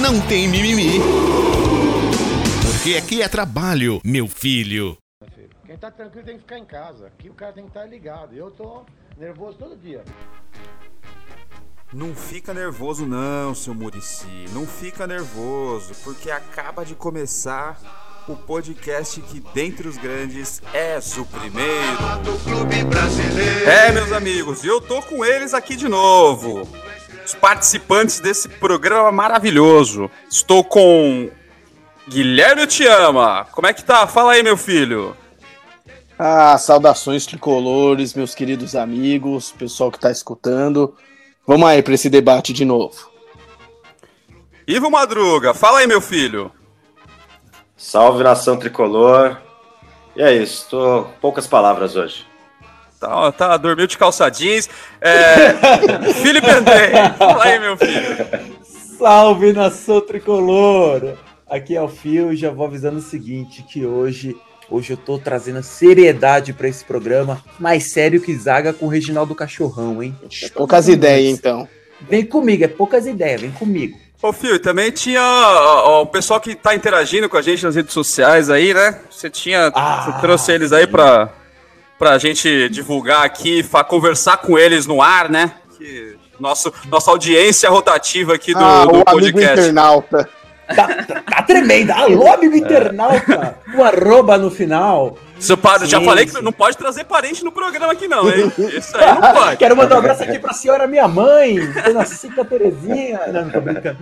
não tem mimimi. Porque aqui é trabalho, meu filho. Quem tá tranquilo tem que ficar em casa. Aqui o cara tem que estar ligado. Eu tô nervoso todo dia. Não fica nervoso não, seu Murici. Não fica nervoso, porque acaba de começar o podcast que dentre os grandes és o primeiro. É, meus amigos, e eu tô com eles aqui de novo. Os participantes desse programa maravilhoso. Estou com Guilherme Te Ama. Como é que tá? Fala aí, meu filho. Ah, saudações tricolores, meus queridos amigos, pessoal que tá escutando. Vamos aí para esse debate de novo. Ivo Madruga, fala aí, meu filho. Salve nação tricolor. E é isso, tô poucas palavras hoje. Tá, tá dormiu de calça jeans. É... Felipe André, fala aí, meu filho. Salve nação tricolor. Aqui é o Fio e já vou avisando o seguinte, que hoje Hoje eu tô trazendo seriedade para esse programa, mais sério que zaga com o Reginaldo Cachorrão, hein? Poucas ideias, então. Vem comigo, é poucas ideias, vem comigo. Ô, Fio, também tinha ó, ó, o pessoal que tá interagindo com a gente nas redes sociais aí, né? Você tinha. Ah, você trouxe eles aí pra, pra gente divulgar aqui, conversar com eles no ar, né? Que nosso, nossa audiência rotativa aqui do, ah, do o amigo podcast. internauta. Tá, tá, tá tremenda. Alô, amigo internauta. O arroba no final. Seu padre, já falei que não pode trazer parente no programa aqui, não, hein? Isso aí não pode. Quero mandar um abraço aqui pra senhora minha mãe, Dona Cica Terezinha. Não, não tô brincando.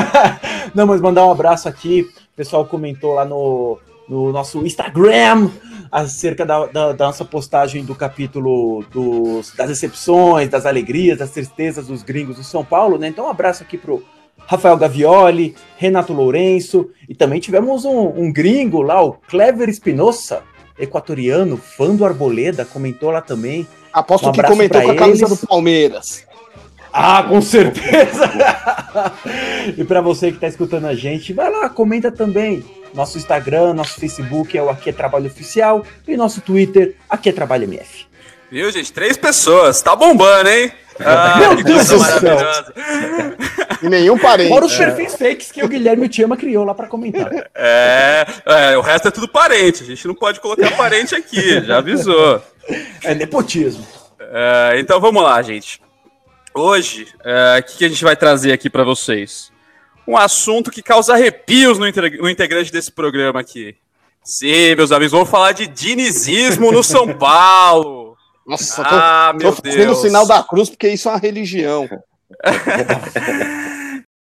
Não, mas mandar um abraço aqui. O pessoal comentou lá no, no nosso Instagram acerca da, da- da nossa postagem do capítulo dos, das decepções, das alegrias, das tristezas dos gringos do São Paulo, né? Então, um abraço aqui pro Rafael Gavioli, Renato Lourenço, e também tivemos um, um gringo lá, o Clever Espinosa, equatoriano, fã do Arboleda, comentou lá também. Aposto Um que comentou com a camisa eles. do Palmeiras. Ah, com certeza! e para você que está escutando a gente, vai lá, comenta também. Nosso Instagram, nosso Facebook é o Aqui é Trabalho Oficial e nosso Twitter, Aqui é Trabalho MF. Viu, gente? Três pessoas. Tá bombando, hein? Ah, Meu que Deus coisa do céu. maravilhosa. E nenhum parente. Fora os perfis fakes que o Guilherme Tiama criou lá para comentar. É, é, o resto é tudo parente. A gente não pode colocar parente aqui, já avisou. É nepotismo. É, então vamos lá, gente. Hoje, é, o que, que a gente vai trazer aqui para vocês? Um assunto que causa arrepios no, no integrante desse programa aqui. Sim, meus amigos, vamos falar de dinizismo no São Paulo. Nossa, tô, Ah, tô meu fazendo Deus. o sinal da cruz porque isso é uma religião.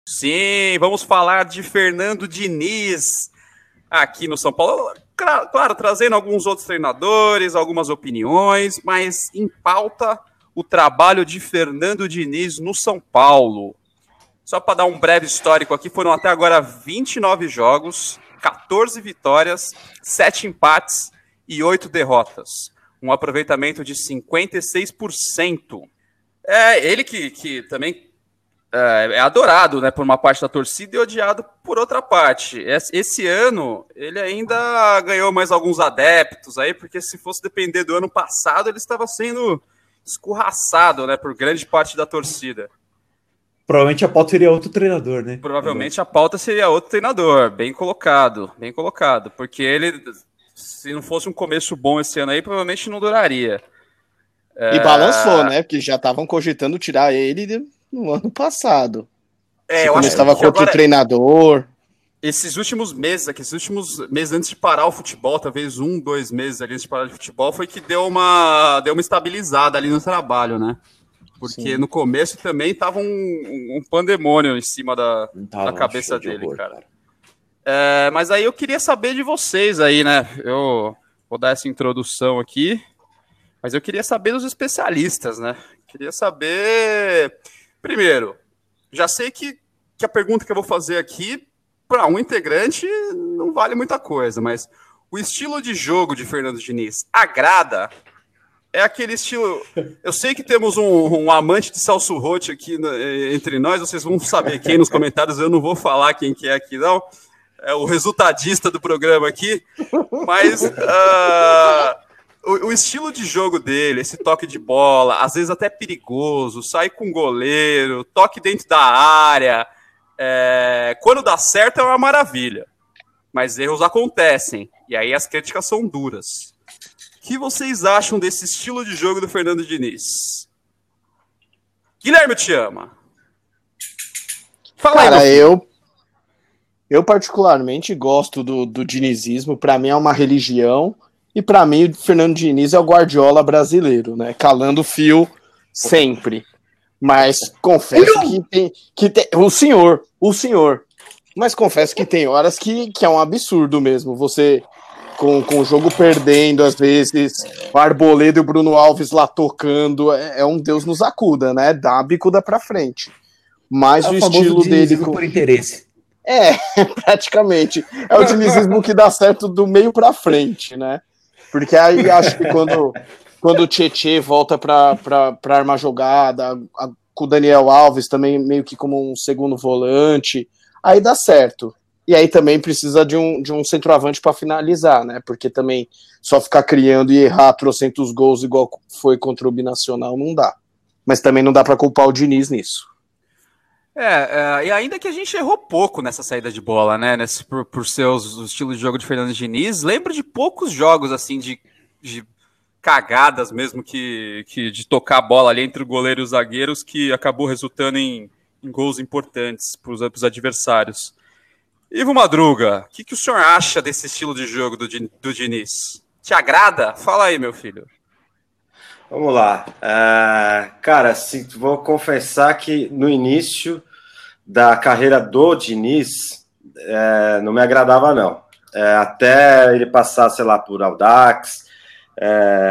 Sim, vamos falar de Fernando Diniz aqui no São Paulo. Cla- Claro, trazendo alguns outros treinadores, algumas opiniões, mas em pauta o trabalho de Fernando Diniz no São Paulo. Só para dar um breve histórico aqui, foram até agora 29 jogos, 14 vitórias, 7 empates e 8 derrotas. Um aproveitamento de 56%. É ele que, que também é, é adorado né, por uma parte da torcida e odiado por outra parte. Es- Esse ano, ele ainda ganhou mais alguns adeptos aí, porque se fosse depender do ano passado, ele estava sendo escorraçado né, por grande parte da torcida. Provavelmente a pauta seria outro treinador, né? Provavelmente a pauta seria outro treinador, bem colocado, bem colocado, porque ele, se não fosse um começo bom esse ano aí, provavelmente não duraria. E balançou, né? Porque já estavam cogitando tirar ele no ano passado. É, Quando estava com outro agora- treinador. Esses últimos meses, aqui, esses últimos meses antes de parar o futebol, talvez um, dois meses ali antes de parar de futebol, foi que deu uma, deu uma estabilizada ali no trabalho, né? Porque Sim. no começo também tava um, um pandemônio em cima da, da cabeça de dele, horror, cara. É, mas aí eu queria saber de vocês aí, né? Eu vou dar essa introdução aqui, mas eu queria saber dos especialistas, né? Queria saber. Primeiro, já sei que, que a pergunta que eu vou fazer aqui para um integrante não vale muita coisa, mas o estilo de jogo de Fernando Diniz agrada. É aquele estilo. Eu sei que temos um, um amante de Roth aqui no, entre nós, vocês vão saber quem nos comentários, eu não vou falar quem que é aqui, não. É o resultadista do programa aqui, mas uh, o, o, estilo de jogo dele, esse toque de bola, às vezes até perigoso, sai com goleiro, toque dentro da área. É, quando dá certo é uma maravilha, mas erros acontecem e aí as críticas são duras. O que vocês acham desse estilo de jogo do Fernando Diniz? Guilherme te ama. Fala Cara, aí, eu eu particularmente gosto do, do dinizismo. Para mim é uma religião e para mim o Fernando Diniz é o Guardiola brasileiro, né? Calando o fio sempre. Mas confesso que tem, que tem. O senhor, o senhor. Mas confesso que tem horas que, que é um absurdo mesmo. Você, com, com o jogo perdendo, às vezes, o Arboleda e o Bruno Alves lá tocando, é, é um Deus nos acuda, né? Dá a bicuda pra frente. Mas é o, o estilo dele. Com... por interesse. É, praticamente. É o dinizismo que dá certo do meio para frente, né? Porque aí acho que quando quando o Tietê volta para armar jogada, a, com o Daniel Alves também meio que como um segundo volante, aí dá certo. E aí também precisa de um, de um centroavante para finalizar, né? Porque também só ficar criando e errar trocentos gols igual foi contra o Binacional não dá. Mas também não dá para culpar o Diniz nisso. É, é, e ainda que a gente errou pouco nessa saída de bola, né? Nesse, por, por seus estilos de jogo de Fernando Diniz, lembro de poucos jogos assim de, de cagadas mesmo que, que de tocar a bola ali entre o goleiro e os zagueiros que acabou resultando em, em gols importantes para os adversários. Ivo Madruga, o que, que o senhor acha desse estilo de jogo do, do Diniz? Te agrada? Fala aí, meu filho. Vamos lá. Uh, cara, sim, vou confessar que no início da carreira do Diniz, é, não me agradava, não. É, até ele passar, sei lá, por Audax,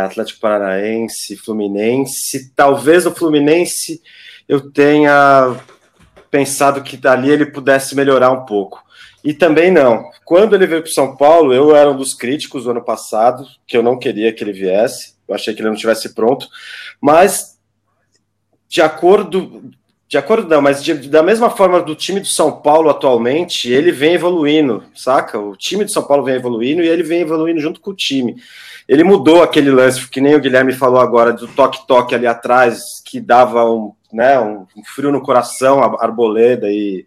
Atlético Paranaense, Fluminense. Talvez o Fluminense eu tenha pensado que dali ele pudesse melhorar um pouco. E também não. Quando ele veio para São Paulo, eu era um dos críticos do ano passado, que eu não queria que ele viesse. Eu achei que ele não tivesse pronto. Mas, de acordo. De acordo, não, mas de, da mesma forma do time do São Paulo atualmente, ele vem evoluindo, saca? O time do São Paulo vem evoluindo e ele vem evoluindo junto com o time. Ele mudou aquele lance, que nem o Guilherme falou agora, do toque-toque ali atrás, que dava um, né, um frio no coração, a Arboleda e,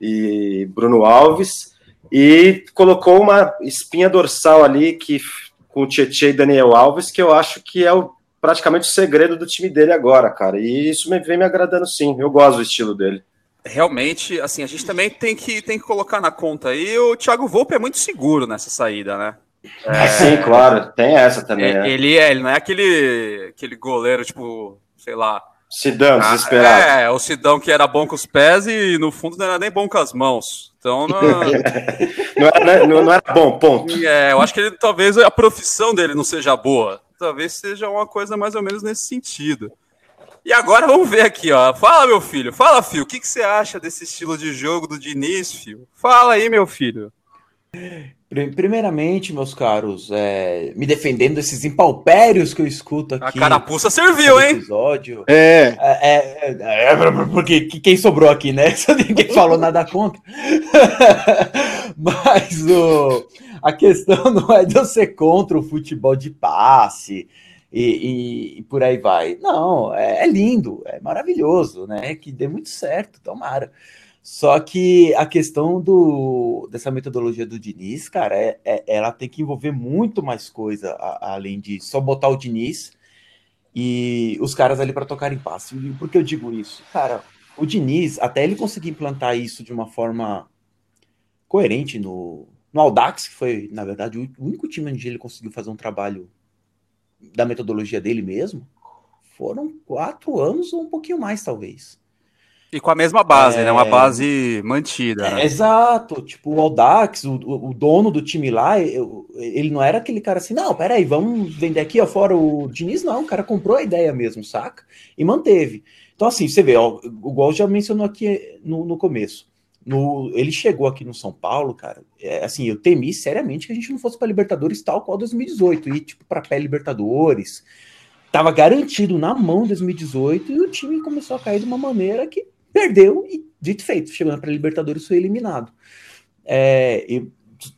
e Bruno Alves, e colocou uma espinha dorsal ali que com o Tietchan e Daniel Alves, que eu acho que é o, praticamente o segredo do time dele agora, cara. E isso me, vem me agradando sim. Eu gosto do estilo dele. Realmente, assim, a gente também tem que, tem que colocar na conta aí. O Thiago Volpe é muito seguro nessa saída, né? É, Sim, claro, tem essa também. É, né? ele, é, ele não é aquele, aquele goleiro, tipo, sei lá. Sidão, ah, desesperado. É, o Sidão que era bom com os pés e no fundo não era nem bom com as mãos. Então não. não, era, não, não, era bom, ponto. É, eu acho que ele, talvez a profissão dele não seja boa. Talvez seja uma coisa mais ou menos nesse sentido. E agora vamos ver aqui, ó. Fala, meu filho. Fala, filho. O que, que você acha desse estilo de jogo do Diniz, filho? Fala aí, meu filho. Primeiramente, meus caros, é, me defendendo desses impalpérios que eu escuto aqui. A carapuça serviu, hein? Episódio. É. É, é, é, é porque quem sobrou aqui, né? Ninguém falou nada contra. Mas o, a questão não é de eu ser contra o futebol de passe e, e, e por aí vai. Não, é, é lindo, é maravilhoso, né? Que dê muito certo, tomara. Só que a questão do, dessa metodologia do Diniz, cara, é, é ela tem que envolver muito mais coisa a, além de só botar o Diniz e os caras ali para tocar em passe. Por que eu digo isso? Cara, o Diniz, até ele conseguir implantar isso de uma forma coerente no, no Audax, que foi, na verdade, o único time onde ele conseguiu fazer um trabalho da metodologia dele mesmo, foram quatro anos ou um pouquinho mais, talvez. E com a mesma base, é... né? Uma base mantida. É, né? exato. Tipo, o Aldax, o, o dono do time lá, ele não era aquele cara assim, não, peraí, vamos vender aqui, ó, fora o Diniz, não. O cara comprou a ideia mesmo, saca? E manteve. Então, assim, você vê, ó, igual já mencionou aqui no, no começo. no, ele chegou aqui no São Paulo, cara. É, assim, eu temi seriamente que a gente não fosse para Libertadores tal qual 2018 e tipo para pé Libertadores. Tava garantido na mão 2018 e o time começou a cair de uma maneira que perdeu e dito feito, chegando para Libertadores foi eliminado. É,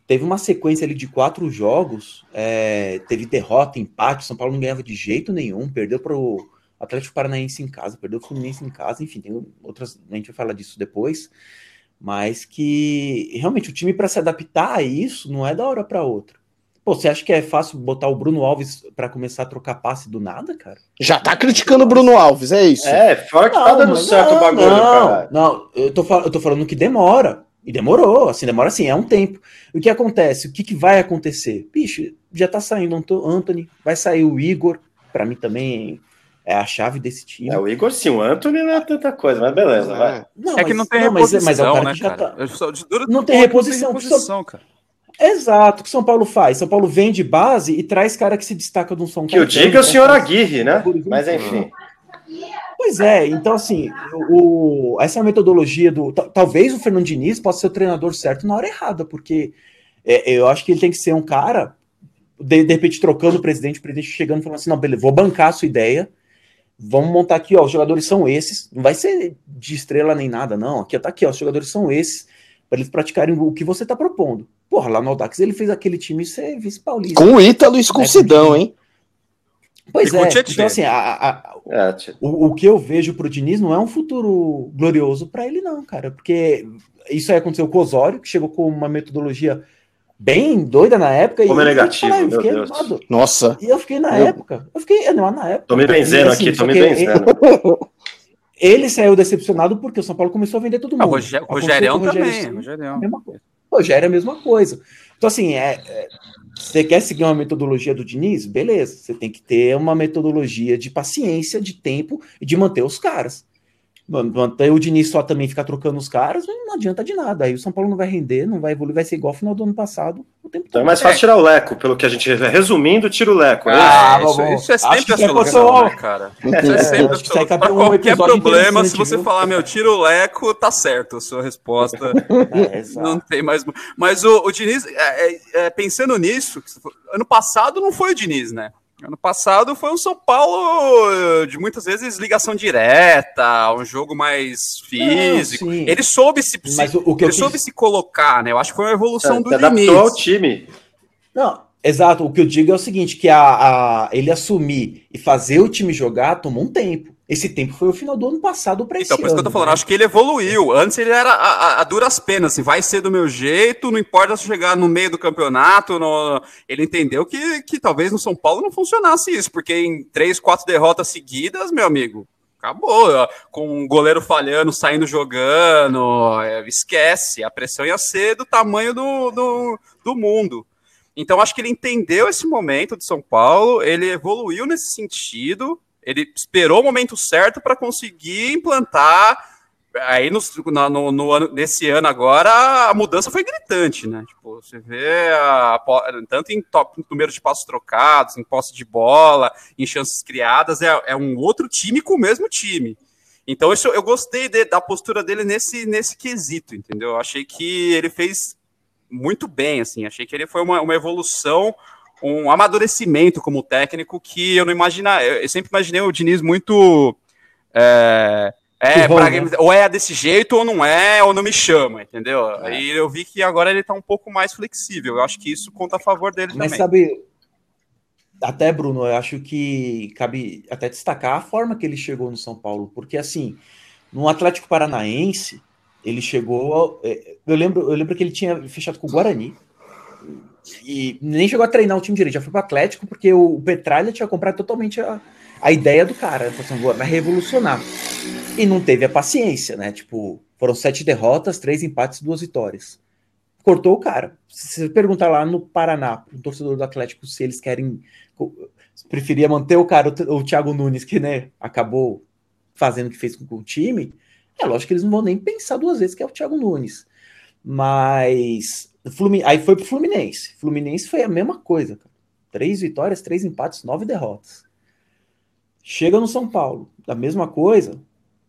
teve uma sequência ali de quatro jogos, é, teve derrota, empate, São Paulo não ganhava de jeito nenhum, perdeu para o Atlético Paranaense em casa, perdeu o Fluminense em casa, enfim, tem outras, a gente vai falar disso depois, mas que realmente o time para se adaptar a isso não é da hora para outra. Pô, você acha que é fácil botar o Bruno Alves para começar a trocar passe do nada, cara? Já tá criticando o Bruno Alves, é isso? É, fora que tá não, tá dando certo não, o bagulho, não, cara. Não, eu tô, eu tô falando que demora. E demorou, assim, demora assim, é um tempo. O que acontece? O que, que vai acontecer? Bicho, já tá saindo o Anthony, vai sair o Igor, para mim também é a chave desse time. É, o Igor sim, o Anthony não é tanta coisa, mas beleza, vai. Não, é mas, que não tem não, reposição, mas, é, mas é o cara né, que já cara? tá... Não tem reposição. Não tem reposição, cara. Exato, o que São Paulo faz? São Paulo vende base e traz cara que se destaca de um São Que eu diga é o senhor Aguirre, né? Mas enfim. Pois é, então assim, o, essa metodologia do. Talvez o Fernando Diniz possa ser o treinador certo na hora errada, porque é, eu acho que ele tem que ser um cara, de, de repente, trocando o presidente, o presidente chegando e falando assim: não, beleza, vou bancar a sua ideia, vamos montar aqui, ó, os jogadores são esses, não vai ser de estrela nem nada, não. Aqui tá aqui, ó, os jogadores são esses, para eles praticarem o que você tá propondo. Porra, lá no Audax ele fez aquele time ser vice-paulista. Com o Ítalo e Escuncidão, hein? Pois é, então assim, a, a, é, o, o, que eu vejo pro Diniz não é um futuro glorioso para ele não, cara, porque isso aí aconteceu com o Osório, que chegou com uma metodologia bem doida na época. Como e, é negativo, eu fiquei animado. Nossa. E eu fiquei na eu... época, eu fiquei animado na época. Tô me benzendo assim, aqui, tô me benzendo. Ele, saiu decepcionado porque o São Paulo começou a vender todo mundo. Ah, o Rogério também, Rogério. Rogério é a mesma coisa. Então, assim, é, é, você quer seguir uma metodologia do Diniz? Beleza, você tem que ter uma metodologia de paciência, de tempo e de manter os caras. Manter o Diniz só também ficar trocando os caras, não adianta de nada. Aí o São Paulo não vai render, não vai evoluir, vai ser igual ao final do ano passado. então é mais fácil tirar o Leco, pelo que a gente. Resumindo, tira o Leco. É ah, é, isso, isso, é sempre a solução, né, cara? Isso é, é sempre a solução. Pra qualquer problema, se você falar, meu, tira o Leco, tá certo a sua resposta. É, não tem mais. Mas o, o Diniz, é, é, pensando nisso, ano passado não foi o Diniz, né? Ano passado foi um São Paulo eh, de muitas vezes ligação direta, um jogo mais físico. Não, ele soube se, Mas o, que ele soube se colocar, né? Eu acho que foi uma evolução é, do Diniz. adaptou ao time. Não, exato. O que eu digo é o seguinte, que a, a, ele assumir e fazer o time jogar tomou um tempo. Esse tempo foi o final do ano passado para Então, por isso que eu tô falando, né? acho que ele evoluiu. Antes ele era a, a, a, duras penas, assim, vai ser do meu jeito, não importa se chegar no meio do campeonato. No... Ele entendeu que, que talvez no São Paulo não funcionasse isso, porque em três, quatro derrotas seguidas, meu amigo, acabou. Com um goleiro falhando, saindo jogando, é, esquece. A pressão ia ser do tamanho do, do, do mundo. Então, acho que ele entendeu esse momento de São Paulo, ele evoluiu nesse sentido ele esperou o momento certo para conseguir implantar. Aí no, no, no, ano, nesse ano agora a mudança foi gritante, né? Tipo, você vê a, tanto em top número de passos trocados, em posse de bola, em chances criadas, é, é um outro time com o mesmo time. Então isso, eu gostei de, da postura dele nesse, nesse quesito, entendeu? Eu achei que ele fez muito bem, assim, achei que ele foi uma, uma evolução um amadurecimento como técnico que eu não imagina. Eu sempre imaginei o Diniz muito. É, é bom, pra, né? ou é desse jeito, ou não é, ou não me chama, entendeu? É. E eu vi que agora ele tá um pouco mais flexível. Eu acho que isso conta a favor dele Mas também. sabe, até Bruno, eu acho que cabe até destacar a forma que ele chegou no São Paulo, porque assim, no Atlético Paranaense, ele chegou. É, eu lembro, eu lembro que ele tinha fechado com o Guarani e nem chegou a treinar o time direito, já foi pro Atlético, porque o Petralha tinha comprado totalmente a, a ideia do cara. Falou assim, vai revolucionar. E não teve a paciência, né? Tipo, foram sete derrotas, três empates, duas vitórias. Cortou o cara. Se você perguntar lá no Paraná, o torcedor do Atlético, se eles querem. Preferia manter o cara, o Thiago Nunes, que né, acabou fazendo o que fez com o time, é lógico que eles não vão nem pensar duas vezes que é o Thiago Nunes. Mas Aí foi pro Fluminense. Fluminense foi a mesma coisa, cara. Três vitórias, três empates, nove derrotas. Chega no São Paulo, a mesma coisa.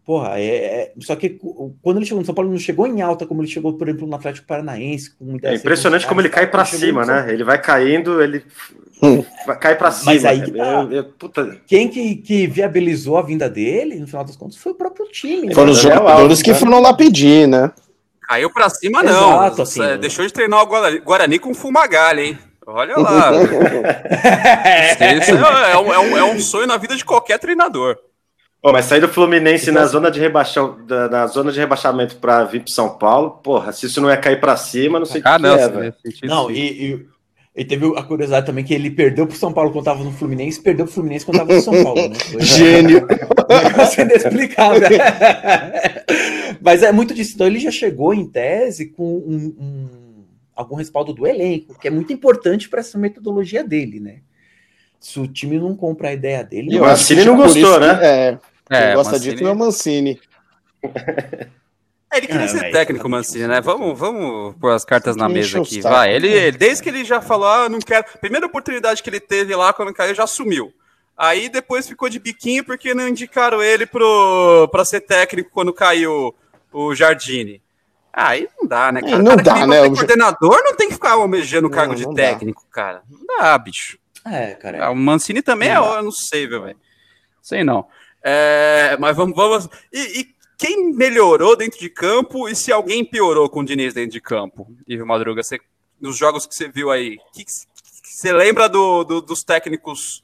Porra, é, é- Só que quando ele chegou no São Paulo, não chegou em alta como ele chegou, por exemplo, no Atlético Paranaense. É impressionante como ele cai pra chegou cima, né? Ele vai caindo, ele Hum. vai- cai pra cima. Mas aí que tá. Eu- eu- puta, Quem que, que viabilizou a vinda dele, no final das contas, foi o próprio time. né? Foram os Daniel jogadores Alves, que né? foram lá pedir, né? Caiu pra cima, não. Exato, assim, né? Deixou de treinar o Guarani, com fumagalha, hein? Olha lá. É, é um, é um- é um sonho na vida de qualquer treinador. Pô, mas sair do Fluminense Então, na zona de rebaixar, da- na zona de rebaixamento para vir para São Paulo, porra, se isso não é cair para cima, não sei o que, Ah, não. que é, velho. Não, e, e, e teve a curiosidade também que ele perdeu pro São Paulo quando tava no Fluminense, perdeu pro Fluminense quando tava no São Paulo, né? Foi Gênio. um negócio inexplicável. Mas é muito disso. Então ele já chegou em tese com um- um- algum respaldo do elenco, que é muito importante para essa metodologia dele, né? Se o time não compra a ideia dele, E o Mancini não gostou, isso que- né? É, quem É, gosta Mancini- disso é o Mancini. É, ele queria Ah, ser técnico, Mancini, né? Vamos, vamos pôr as cartas na mesa aqui. Vai. Ele, né? ele- desde que ele já falou, ah, não quero. Primeira oportunidade que ele teve lá quando caiu, já sumiu. Aí depois ficou de biquinho porque não indicaram ele pro, pra ser técnico quando caiu o Jardine. Aí não dá, né, É, cara? não cara dá, né, o coordenador não tem que ficar almejando o Não, cargo de não dá. técnico, cara. Não dá, bicho. É, cara. Ah, O Mancini também é, Não dá. eu não sei, viu, velho. Sei não. É, mas vamos, vamos. E, e quem melhorou dentro de campo e se alguém piorou com o Diniz dentro de campo? Ivo Madruga, você, nos jogos que você viu aí, que, que você lembra do, do- dos técnicos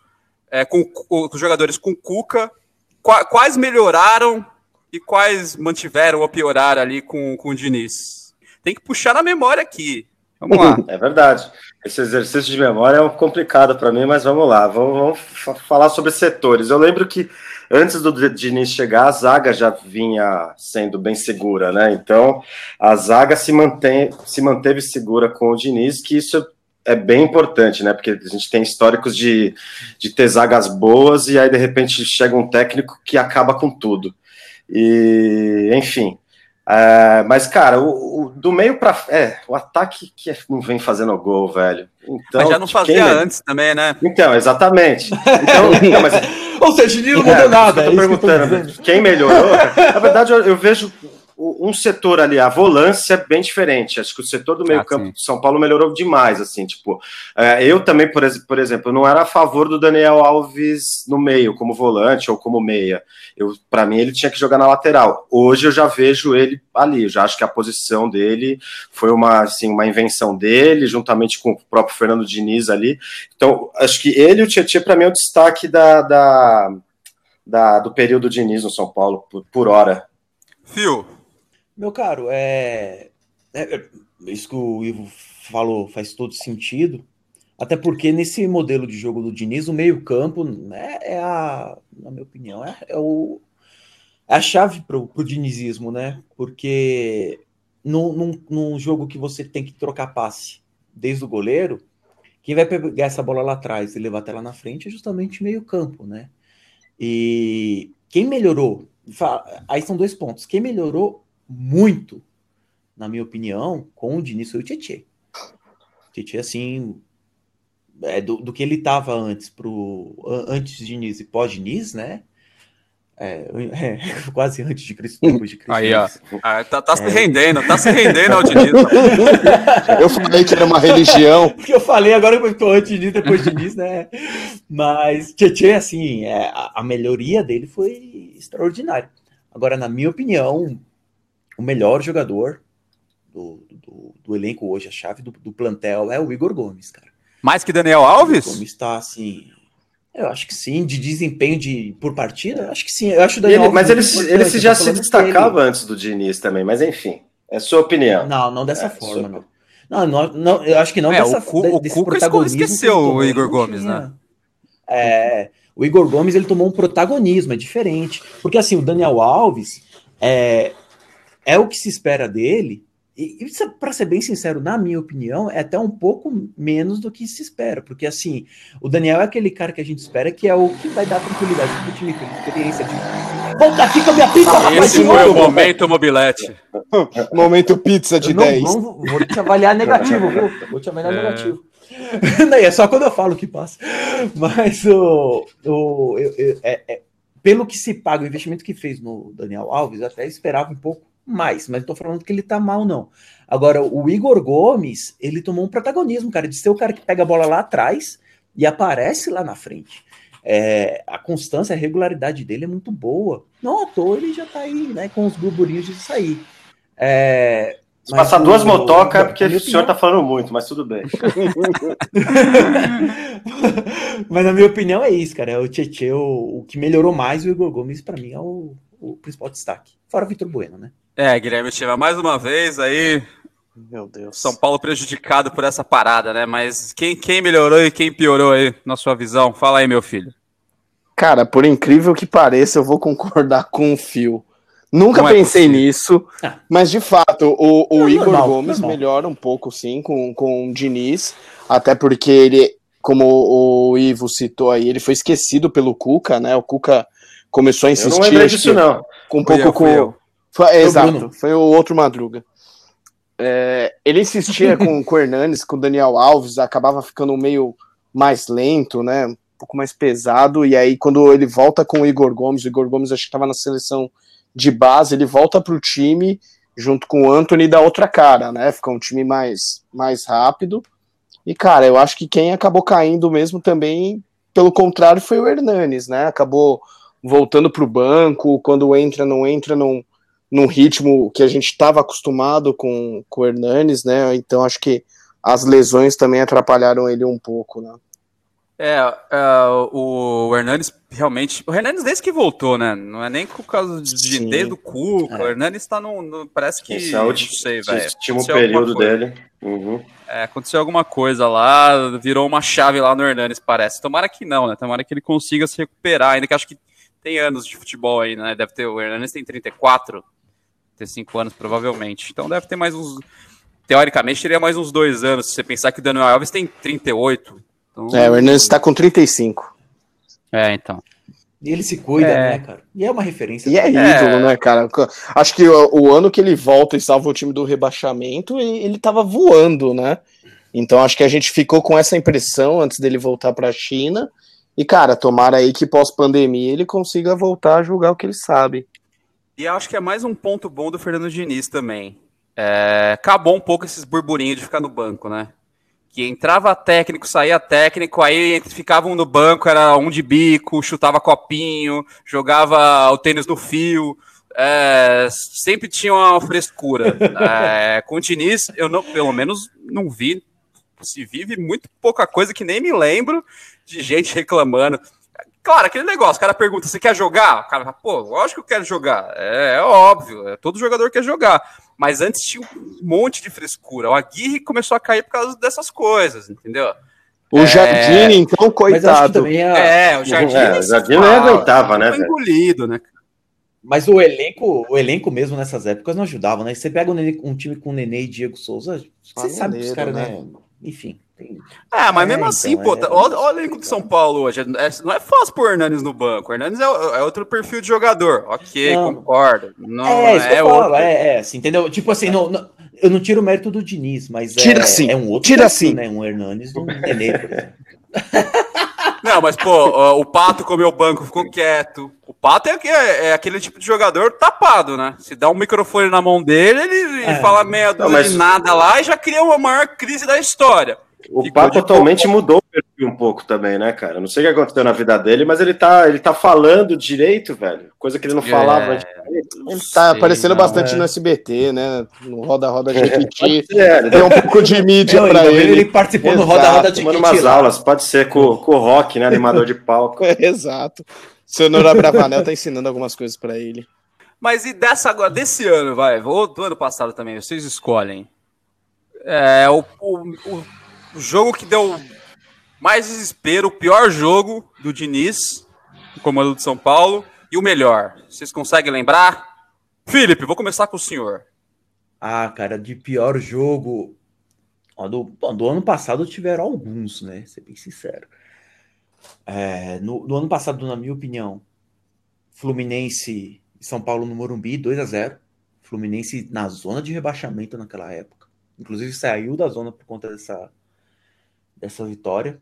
é, com, com os jogadores com Cuca? Qua- quais melhoraram e quais mantiveram ou pioraram ali com, com o Diniz? Tem que puxar na memória aqui. Vamos lá. É verdade. Esse exercício de memória é um complicado para mim, mas vamos lá. Vamos, vamos fa- falar sobre setores. Eu lembro que antes do Diniz chegar, a zaga já vinha sendo bem segura, né? Então, a zaga se, mantém, se manteve segura com o Diniz, que isso é bem importante, né? Porque a gente tem históricos de, de ter zagas boas e aí, de repente, chega um técnico que acaba com tudo. E, enfim. É, mas, cara, o, o- do meio para é, o ataque que não vem fazendo gol, velho. Então, mas já não quem fazia me- antes também, né? Então, exatamente. Então, não, mas Ou seja, ele não é, mudou nada. eu é tô tô perguntando, dizendo. quem melhorou? Na verdade, eu, eu vejo um setor ali, a volância é bem diferente. Acho que o setor do meio Ah, de São Paulo melhorou demais, assim, tipo, é, eu também, por, ex- por exemplo, não era a favor do Daniel Alves no meio, como volante ou como meia. Eu, para mim, ele tinha que jogar na lateral. Hoje eu já vejo ele ali, eu já acho que a posição dele foi uma, assim, uma invenção dele, juntamente com o próprio Fernando Diniz ali. Então, acho que ele e o Tietchan, para mim, é o destaque da, da, da- do período Diniz no São Paulo, por, por hora. Fio, Meu caro, é... é- é- Isso que o Ivo falou faz todo sentido. Até porque nesse modelo de jogo do Diniz, o meio-campo né, é a, na minha opinião, é, é o, é a chave para o dinizismo, né? Porque num, num, num jogo que você tem que trocar passe desde o goleiro, quem vai pegar essa bola lá atrás e levar até lá na frente é justamente meio-campo, né? E quem melhorou, aí são dois pontos. Quem melhorou muito, na minha opinião, com o Diniz foi o Tietchan. Tietchan, assim, é, do, do que ele estava antes pro an- antes de Diniz e pós-Diniz, né? É, é, quase antes de Cristo, depois de Cristo. Aí, ó. Ah, tá, tá se É. rendendo, tá se rendendo ao Diniz. Eu falei que era uma religião. Porque eu falei agora que eu tô antes de depois de Diniz, né? Mas Tietchan, assim, é, a, a melhoria dele foi extraordinária. Agora, na minha opinião, o melhor jogador do, do, do elenco hoje, a chave do, do plantel, é o Igor Gomes, cara. Mais que Daniel O Alves? Gomes tá assim. Eu acho que sim, de desempenho de, por partida, eu acho que sim. Eu acho o Daniel ele- Alves mas ele, ele se já se destacava antes do Diniz também, mas enfim, é sua opinião. dele. Não, não dessa É, forma, sua- não. Não, não, não, eu acho que não É, dessa o Cu- o Cuca protagonismo esqueceu o Igor Gomes, tinha. né? É, o Igor Gomes ele tomou um protagonismo, é diferente. Porque assim, o Daniel Alves é, é o que se espera dele, e, e para ser bem sincero, na minha opinião, é até um pouco menos do que se espera. Porque assim, o Daniel é aquele cara que a gente espera que é o que vai dar tranquilidade pro time, experiência de. Volta aqui com a minha pizza, rapaz, Esse foi o momento mobilete. Momento pizza de Eu não- 10. não vou- te avaliar negativo, viu? Vou te avaliar É. negativo. Não, é só quando eu falo que passa. Mas o, o, eu- eu- é- é- pelo que se paga, o investimento que fez no Daniel Alves, eu até esperava um pouco mais, mas não tô falando que ele tá mal, não. Agora, o Igor Gomes, ele tomou um protagonismo, cara, de ser o cara que pega a bola lá atrás e aparece lá na frente. É, a constância, a regularidade dele é muito boa. Não à toa ele já tá aí, né, com os burburinhos de sair. É, Se passar duas motocas é porque o senhor tá falando muito, mas tudo bem. mas na minha opinião é isso, cara. É o Tietchan, o, o que melhorou mais o Igor Gomes, para mim, é o, o principal destaque. Fora o Vitor Bueno, né? É, Guilherme Tiva, mais uma vez aí. Meu Deus. São Paulo prejudicado por essa parada, né? Mas quem, quem melhorou e quem piorou aí, na sua visão? Fala aí, meu filho. Cara, por incrível que pareça, eu vou concordar com o Fio. Nunca Não é pensei possível. nisso, Ah. mas de fato, o, o Não, Igor normal, Gomes normal. melhora um pouco, sim, com, com o Diniz, até porque ele, como o Ivo citou aí, ele foi esquecido pelo Cuca, né? O Cuca começou a Eu não insistir lembrei disso, que, não. com um pouco eu, com. Foi- o exato, Bruno. foi o outro Madruga. É, ele insistia com, com o Hernanes, com o Daniel Alves, acabava ficando meio mais lento, né? Um pouco mais pesado. E aí, quando ele volta com o Igor Gomes, o Igor Gomes acho que estava na seleção de base, ele volta para o time junto com o Anthony da outra cara, né? Fica um time mais, mais rápido. E, cara, eu acho que quem acabou caindo mesmo também, pelo contrário, foi o Hernanes, né? Acabou voltando para o banco, quando entra, não entra num, num ritmo que a gente estava acostumado com, com o Hernanes, né? Então acho que as lesões também atrapalharam ele um pouco, né? É, é, o Hernanes realmente. O Hernanes desde que voltou, né? Não é nem por causa de Sim. desde o Cuca. É. O Hernanes tá no. no- parece que. Esse é o não sei, velho. último Aconteceu alguma período coisa. dele. Uhum. É, aconteceu alguma coisa lá, virou uma chave lá no Hernanes, parece. Tomara que não, né? Tomara que ele consiga se recuperar, ainda que acho que tem anos de futebol aí, né? Deve ter. O Hernanes tem 34, 35 anos, provavelmente. Então deve ter mais uns. Teoricamente, teria mais uns dois anos, se você pensar que o Daniel Alves tem 38. Então, É, o Hernanes está com 35. É, então. E ele se cuida, É. né, cara? E é uma referência. E é ídolo, né, cara? Acho que o, o ano que ele volta e salva o time do rebaixamento, ele, ele tava voando, né? Então acho que a gente ficou com essa impressão antes dele voltar para a China. E, cara, tomara aí que pós-pandemia ele consiga voltar a jogar o que ele sabe. E acho que é mais um ponto bom do Fernando Diniz também. É, acabou um pouco esses burburinhos de ficar no banco, né? Que entrava técnico, saía técnico, aí ficavam no banco, era um de bico, chutava copinho, jogava o tênis no fio, é, sempre tinha uma frescura. É, com o Diniz, eu não, pelo menos não vi, se vive muito pouca coisa que nem me lembro de gente reclamando. Claro, aquele negócio, o cara pergunta, você quer jogar? O cara fala, pô, lógico que eu quero jogar. É, é óbvio, é, todo jogador quer jogar. Mas antes tinha um monte de frescura. O Aguirre começou a cair por causa dessas coisas, entendeu? O É. Jardim, então, coitado. é. É, o Jardim. É, o Jardim não aguentava, né, Foi engolido, né? Mas o elenco, o elenco mesmo nessas épocas não ajudava, né? Você pega um, Nenê- um time com Nenê e Diego Souza, você sabe que os caras, né? né? Enfim. Ah, mas É, mesmo então, assim, é- pô, tá- olha, olha o elenco São Paulo hoje. É- não é fácil pôr o Hernanes no banco. O Hernanes é, é outro perfil de jogador. Ok, Não. concordo. Não é, isso que eu falo, outro. é, é, assim, entendeu? Tipo assim, não, não- eu não tiro o mérito do Diniz, mas Tira é, sim, é um outro tira perfil, sim. né? Um Hernanes do Nenê, por exemplo. Não, mas, pô, o Pato comeu o banco, ficou quieto. O Pato é, aque- é aquele tipo de jogador tapado, né? Se dá um microfone na mão dele, ele É. fala meia dúzia mas- de nada lá e já cria uma maior crise da história. O Ficou Pato de atualmente mudou o perfil um pouco também, né, cara? Não sei o que aconteceu na vida dele, mas ele tá, ele tá falando direito, velho. Coisa que ele não falava É. Ele tá Sei, aparecendo não, bastante é. no SBT, né? No Roda Roda Jequiti. É, ele Tem um pouco de mídia Não, pra ele, ele. participou no Exato, Roda Roda de tomando umas aulas, pode ser com, com o Rock, né? Animador de palco. Exato. Sonora Bravanel tá ensinando algumas coisas pra ele. Mas e dessa agora, desse ano, vai, ou do ano passado também, vocês escolhem. É, o, o, o- o jogo que deu mais desespero, o pior jogo do Diniz, no comando de São Paulo, e o melhor. Vocês conseguem lembrar? Felipe, vou começar com o senhor. Ah, cara, de pior jogo. Ó, do, do ano passado tiveram alguns, né? Ser bem sincero. É, no, no ano passado, na minha opinião, Fluminense e São Paulo no Morumbi, 2 a 0 Fluminense na zona de rebaixamento naquela época. Inclusive saiu da zona por conta dessa, dessa vitória.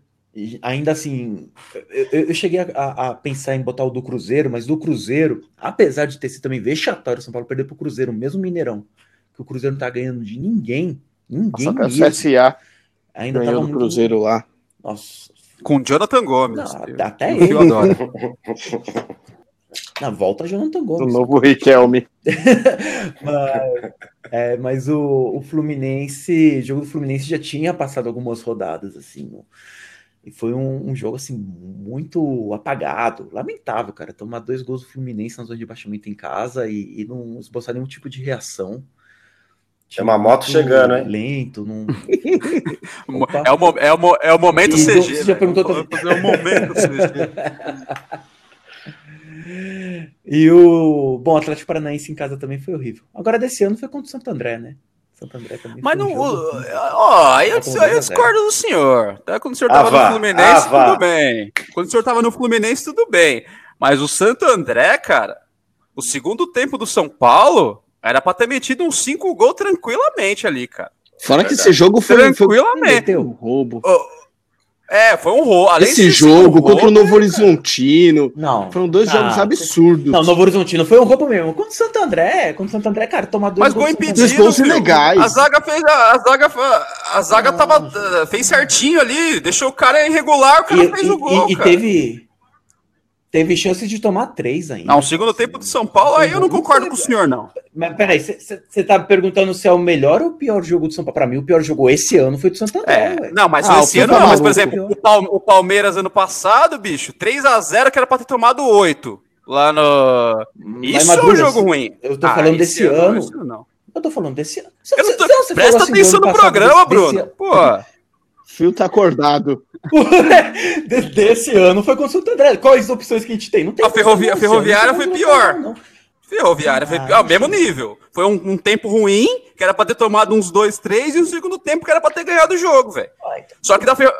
ainda assim, eu, eu cheguei a, a, pensar em botar o do Cruzeiro, mas do Cruzeiro, apesar de ter sido também vexatório, São Paulo perder pro Cruzeiro, mesmo Mineirão, que o Cruzeiro não tá ganhando de ninguém, ninguém Nossa, mesmo. CSA ainda tava do Cruzeiro lá. Nossa. Com Jonathan Gomes. Não, até eu, eu adoro. Na volta, Jonathan Gomes. O novo Riquelme. mas, é, mas o, o Fluminense, o jogo do Fluminense já tinha passado algumas rodadas, assim, e foi um, um, jogo, assim, muito apagado, lamentável, cara, tomar dois gols do Fluminense na zona de baixamento em casa e, e não esboçar nenhum tipo de reação. Tinha uma moto chegando, hein? Lento, não. é, o, é, o, é o momento e CG. Você já né? perguntou É o momento CG. E o. Bom, o Atlético Paranaense em casa também foi horrível. Agora, desse ano foi contra o Santo André, né? Santo André também. Mas não. Ó, aí eu, eu discordo do senhor. Tá? Quando o senhor tava ah, no Fluminense, ah, tudo bem. Quando o senhor tava no Fluminense, tudo bem. Mas o Santo André, cara, o segundo tempo do São Paulo era pra ter metido uns cinco gols tranquilamente ali, cara. Fora que esse jogo foi. Tranquilamente. Foi um roubo. É, foi um roubo. Esse jogo contra o Novo Horizontino. Não. Foram dois ah, jogos absurdos. Não, Novo Horizontino foi um roubo mesmo. Contra o Santo André, contra o Santo André, cara, tomar dois Mas gol impedido. Dois gols legais. A zaga fez. A, a zaga, a zaga tava, eh, fez certinho ali. Deixou o cara irregular, o cara e, fez e, o gol. E, e teve. Teve chance de tomar três ainda. Não, segundo tempo do São Paulo, aí eu não concordo com o senhor, não. Mas peraí, você tá perguntando se é o melhor ou o pior jogo do São Paulo? Pra mim, o pior jogo esse ano foi do Santo André. É, não, mas ah, esse ano não. Mas, por exemplo, o, Palmeiras ano passado, bicho, 3x0 que era pra ter tomado 8. Lá no. Isso é um jogo ruim. Eu tô ah, falando desse ano. ano. não. Eu tô falando desse ano. Cê, eu tô... Cê, Presta assim atenção no programa, desse, Bruno. Desse... Pô. Fio tá acordado. desse ano foi o Santo André. Quais opções que a gente tem? Não tem a, ferrovi a ferroviária foi pior. Não. Ferroviária foi pior, mesmo nível. Foi um, um, tempo ruim, que era pra ter tomado uns dois, três, e um segundo tempo que era pra ter ganhado o jogo, velho. Só que da ferro...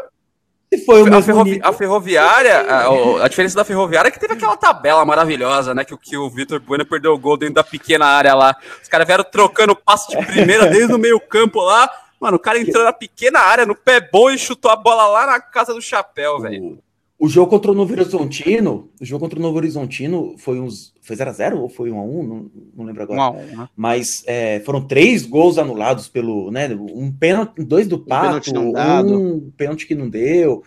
foi a, ferrovi a, ferroviária, a, a, diferença da ferroviária é que teve aquela tabela maravilhosa, né? Que, que o Vitor Bueno perdeu o gol dentro da pequena área lá. Os caras vieram trocando passe de primeira desde o meio-campo lá. Mano, o cara entrou na pequena área, no pé bom e chutou a bola lá na casa do chapéu, velho. O jogo contra o Novo Horizontino, o jogo contra o Novo Horizontino foi uns. Foi 0x0 ou foi 1x1? Não, não lembro agora. 1x1, né? Mas é, foram três gols anulados pelo. Né, um pênalti, dois do Pato, um, um pênalti que não deu.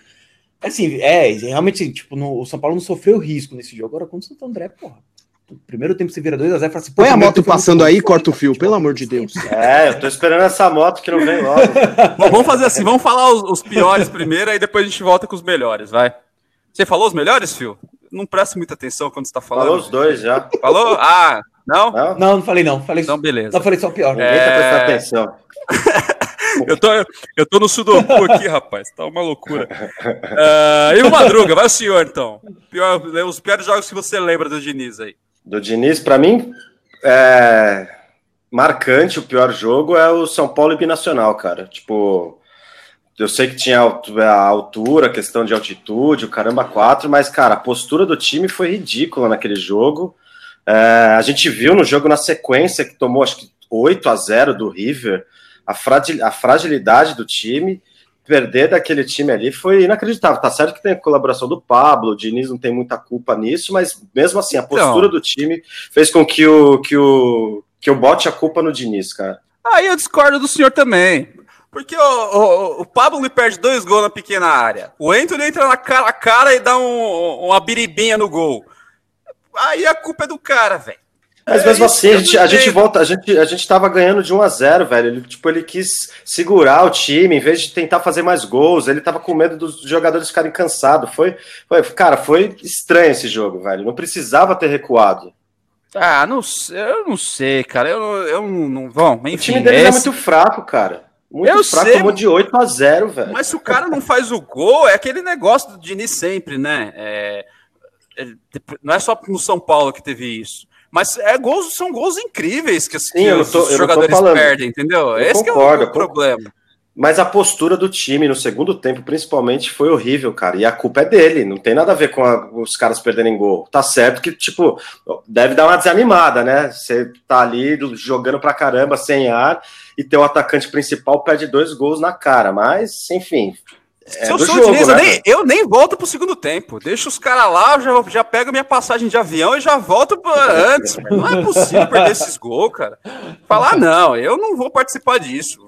Assim, é, realmente, tipo, no, o São Paulo não sofreu risco nesse jogo. Agora, contra o Santo André, porra. Primeiro tempo você vira 2x0 fala assim. Põe a moto passando aí corta o fio, pelo amor de Deus. É, eu tô esperando essa moto que não vem logo. Bom, vamos fazer assim, vamos falar os, os piores primeiro, aí depois a gente volta com os melhores, vai. Você falou os melhores, Fio? Não presta muita atenção quando você tá falando. Falou os dois já. Falou? Ah, não? Não, não, não falei não. Falei então, beleza. Não, falei só o pior. Ninguém é... tá prestando atenção. eu, tô, eu tô no Sudoku aqui, rapaz. Tá uma loucura. Uh, e o Madruga, vai o senhor, então. Pior, os piores jogos que você lembra do Diniz aí. Do Diniz, para mim, é marcante o pior jogo é o São Paulo e Binacional, cara. Tipo, eu sei que tinha a altura, questão de altitude, o caramba, quatro, mas, cara, a postura do time foi ridícula naquele jogo. É, a gente viu no jogo na sequência que tomou, acho que 8 a 0 do River, a, a fragilidade do time. Perder daquele time ali foi inacreditável. Tá certo que tem a colaboração do Pablo, o Diniz não tem muita culpa nisso, mas mesmo assim, a postura então, do time fez com que o, que o que eu bote a culpa no Diniz, cara. Aí eu discordo do senhor também. Porque o, o, o, Pablo me perde dois gols na pequena área. O Anthony entra na cara a cara e dá um, uma biribinha no gol. Aí a culpa é do cara, velho. Mas mesmo é assim, a gente, a gente, volta, a gente, a gente tava ganhando de 1 a 0 velho. Ele, tipo, ele quis segurar o time, em vez de tentar fazer mais gols, ele tava com medo dos jogadores ficarem cansados. Foi, foi, cara, foi estranho esse jogo, velho. Não precisava ter recuado. Ah, não, eu não sei, cara. Eu, eu não. Bom, enfim, o time deles é esse... é muito fraco, cara. Muito eu fraco, sei, tomou de 8 a 0, velho. Mas se o cara não faz o gol, é aquele negócio do Diniz sempre, né? É, é, não é só no São Paulo que teve isso. Mas é gols, são gols incríveis que, Sim, que os tô, jogadores perdem, entendeu? Eu Esse concordo, é o problema. Mas a postura do time no segundo tempo, principalmente, foi horrível, cara. E a culpa é dele, não tem nada a ver com a, os caras perderem gol. Tá certo que, tipo, deve dar uma desanimada, né? Você tá ali jogando pra caramba, sem ar, e teu atacante principal perde dois gols na cara. Mas, enfim, Se eu sou o Diniz, eu, nem, eu nem volto pro segundo tempo. Deixa os caras lá, eu já, já pego minha passagem de avião e já volto pra antes. Não é possível perder esses gols, cara. Falar, não, eu não vou participar disso.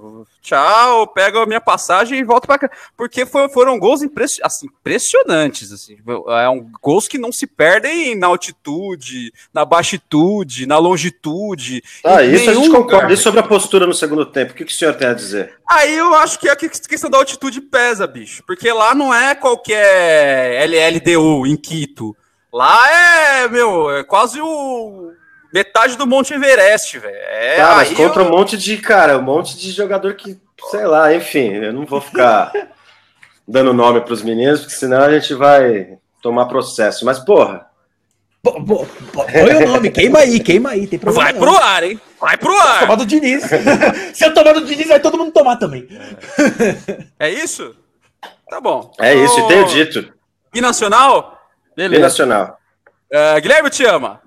Tchau, pego a minha passagem e volto para cá. Porque foi, foram gols impression, assim, impressionantes. Assim. É um, gols que não se perdem na altitude, na baixitude, na longitude. Ah, isso a gente concorda. E sobre a postura no segundo tempo, o que, que o senhor tem a dizer? Aí eu acho que a questão da altitude pesa, bicho. Porque lá não é qualquer LLDU em Quito. Lá é, meu, é quase o metade do Monte Everest, velho. É, tá, mas contra eu... um monte de, cara, um monte de jogador que, sei lá, enfim, eu não vou ficar dando nome para os meninos, porque senão a gente vai tomar processo. Mas, porra. Põe o nome, queima aí, queima aí. Tem problema vai pro ar, hein? Vai pro ar. Tomar do Diniz. Se eu tomar do Diniz, vai todo mundo tomar também. É isso? Tá bom. É isso, e tenho dito. Binacional? Beleza. Binacional. Uh, Guilherme te ama.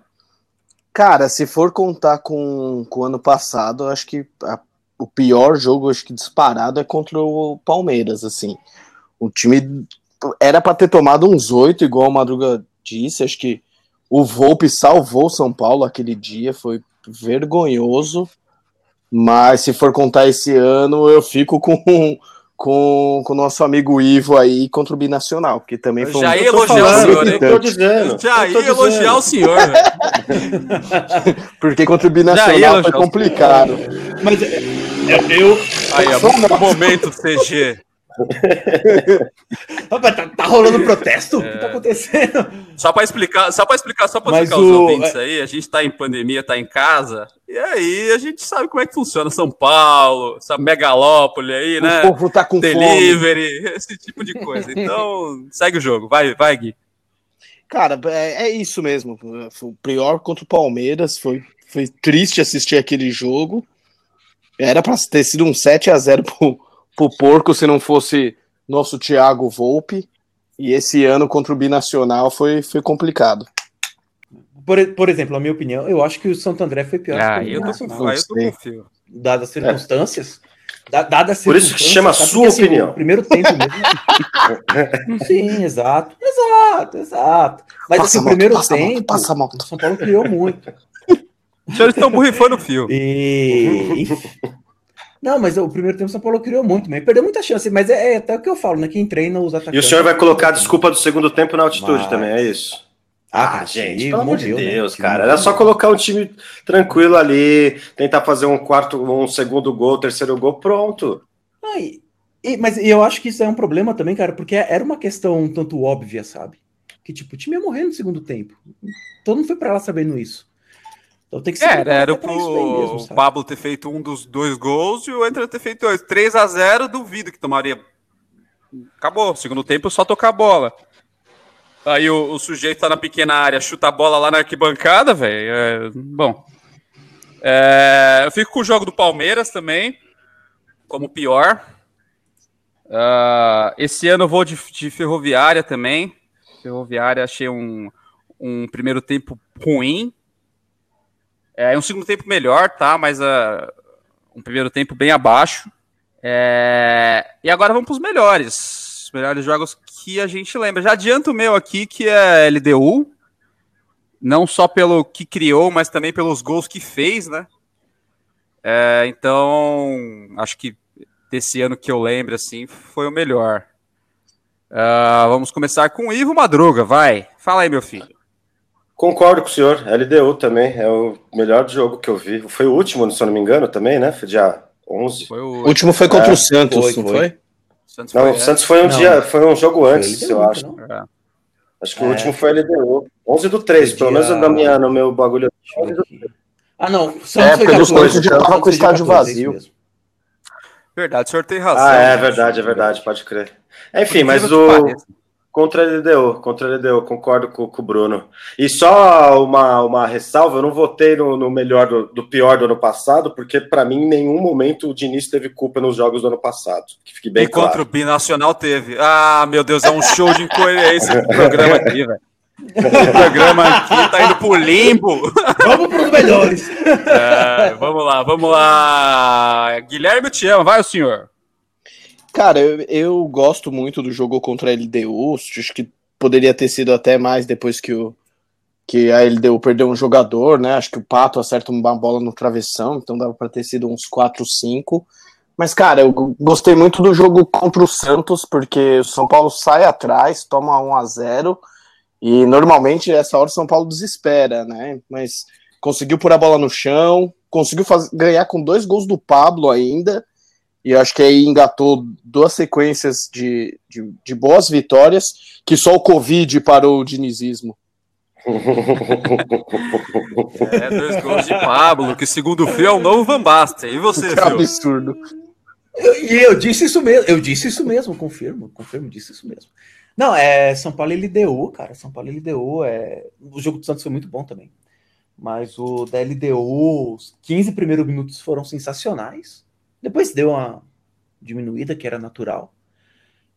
Cara, se for contar com, com o ano passado, acho que a, o pior jogo, acho que disparado, é contra o Palmeiras, assim. O time era para ter tomado uns oito, igual o Madruga disse, acho que o Volpe salvou São Paulo aquele dia, foi vergonhoso, mas se for contar esse ano, eu fico com com, com o nosso amigo Ivo aí contra o Binacional, que também foi já um... ia elogiar o senhor, hein? Tô dizendo, já ia elogiar o senhor, Porque contra o Binacional foi complicado. Mas eu... eu... Aí, ó, momento CG. Rapaz, tá, tá, rolando protesto? É... O que tá acontecendo? Só para explicar, só para explicar, só para explicar o... os ouvintes aí, a gente tá em pandemia, tá em casa, e aí a gente sabe como é que funciona São Paulo, essa megalópole aí, né? O povo tá com Delivery, fome. esse tipo de coisa. Então, segue o jogo, vai, vai, Gui. Cara, é, é isso mesmo. O pior contra o Palmeiras, foi, foi triste assistir aquele jogo. Era para ter sido um 7 a 0 pro pro porco se não fosse nosso Thiago Volpe. E esse ano contra o Binacional foi, foi complicado. Por, por exemplo, na minha opinião, eu acho que o Santo André foi pior. Ah, eu tô, eu tô confio. Dadas as circunstâncias. É. Dadas Por isso que chama sabe? sua porque, opinião. Assim, primeiro tempo mesmo. Sim, exato. Exato, exato. Mas passa assim, o primeiro passa tempo, moto, passa moto. o São Paulo criou muito. Os senhores estão borrifando o fio. E... Não, mas o primeiro tempo o São Paulo criou muito, mas perdeu muita chance. Mas é, é, até o que eu falo, né? Quem treina os atacantes. E o senhor vai colocar a desculpa do segundo tempo na altitude mas... também, é isso? Ah, ah gente, pelo amor de? Deus, né? cara. Era só colocar um time tranquilo ali, tentar fazer um quarto, um segundo gol, terceiro gol, pronto. Ah, e, e, mas eu acho que isso é um problema também, cara, porque era uma questão um tanto óbvia, sabe? Que tipo, o time ia morrer no segundo tempo. Todo mundo foi para lá sabendo isso. Então tem que ser. É, era pro mesmo, o Pablo ter feito um dos dois gols e o Entra ter feito dois. 3 a 0 duvido que tomaria. Acabou. Segundo tempo, só tocar a bola. Aí o, o, sujeito tá na pequena área, chuta a bola lá na arquibancada, velho. É, bom. É, eu fico com o jogo do Palmeiras também, como pior. Uh, esse ano eu vou de, de, Ferroviária também. Ferroviária achei um, um primeiro tempo ruim. É um segundo tempo melhor, tá? Mas uh, um primeiro tempo bem abaixo. É... E agora vamos para os melhores. Os melhores jogos que a gente lembra. Já adianto o meu aqui, que é LDU. Não só pelo que criou, mas também pelos gols que fez, né? É, então, acho que desse ano que eu lembro, assim, foi o melhor. Uh, vamos começar com o Ivo Madruga, vai. Fala aí, meu filho. Concordo com o senhor, LDU também, é o melhor jogo que eu vi. Foi o último, se eu não me engano, também, né? Foi dia 11. Foi o último foi contra é, o Santos, foi, não foi? Santos não, o Santos foi um não. dia, foi um jogo antes, LDU, eu acho. É. Acho que é. o último foi LDU. 11 do 3, pelo menos na minha, no meu bagulho. Ah, não. Santos é, foi dois já tava com o estádio vazio. Verdade, o senhor tem razão. Ah, é verdade, é verdade, pode crer. Enfim, mas o. Contra a LDU, contra a LDU, concordo com, com, o Bruno. E só uma, uma ressalva, eu não votei no, no melhor do, do, pior do ano passado, porque para mim em nenhum momento o Diniz teve culpa nos jogos do ano passado. Que fique bem e claro. contra o Binacional teve. Ah, meu Deus, é um show de incoerência esse programa aqui, velho. O programa aqui tá indo pro limbo. Vamos pros melhores. É, vamos lá, vamos lá. Guilherme, eu te amo. Vai o senhor. Cara, eu, eu gosto muito do jogo contra a LDU. Acho que poderia ter sido até mais depois que, o, que a LDU perdeu um jogador, né? Acho que o Pato acerta uma bola no travessão, então dava para ter sido uns 4, 5. Mas, cara, eu gostei muito do jogo contra o Santos, porque o São Paulo sai atrás, toma 1 a 0 e normalmente essa hora o São Paulo desespera, né? Mas conseguiu pôr a bola no chão, conseguiu ganhar com dois gols do Pablo ainda, e acho que aí engatou duas sequências de, de, de boas vitórias, que só o Covid parou o dinizismo. É, dois gols de Pablo, que segundo o Fio é o novo Van Basten. E você, Que absurdo. E eu, eu disse isso mesmo, eu disse isso mesmo, confirmo, confirmo, disse isso mesmo. Não, é São Paulo ele deu, cara. São Paulo ele deu. É... O jogo do Santos foi muito bom também. Mas o da LDU, os 15 primeiros minutos foram sensacionais. Depois deu uma diminuída, que era natural.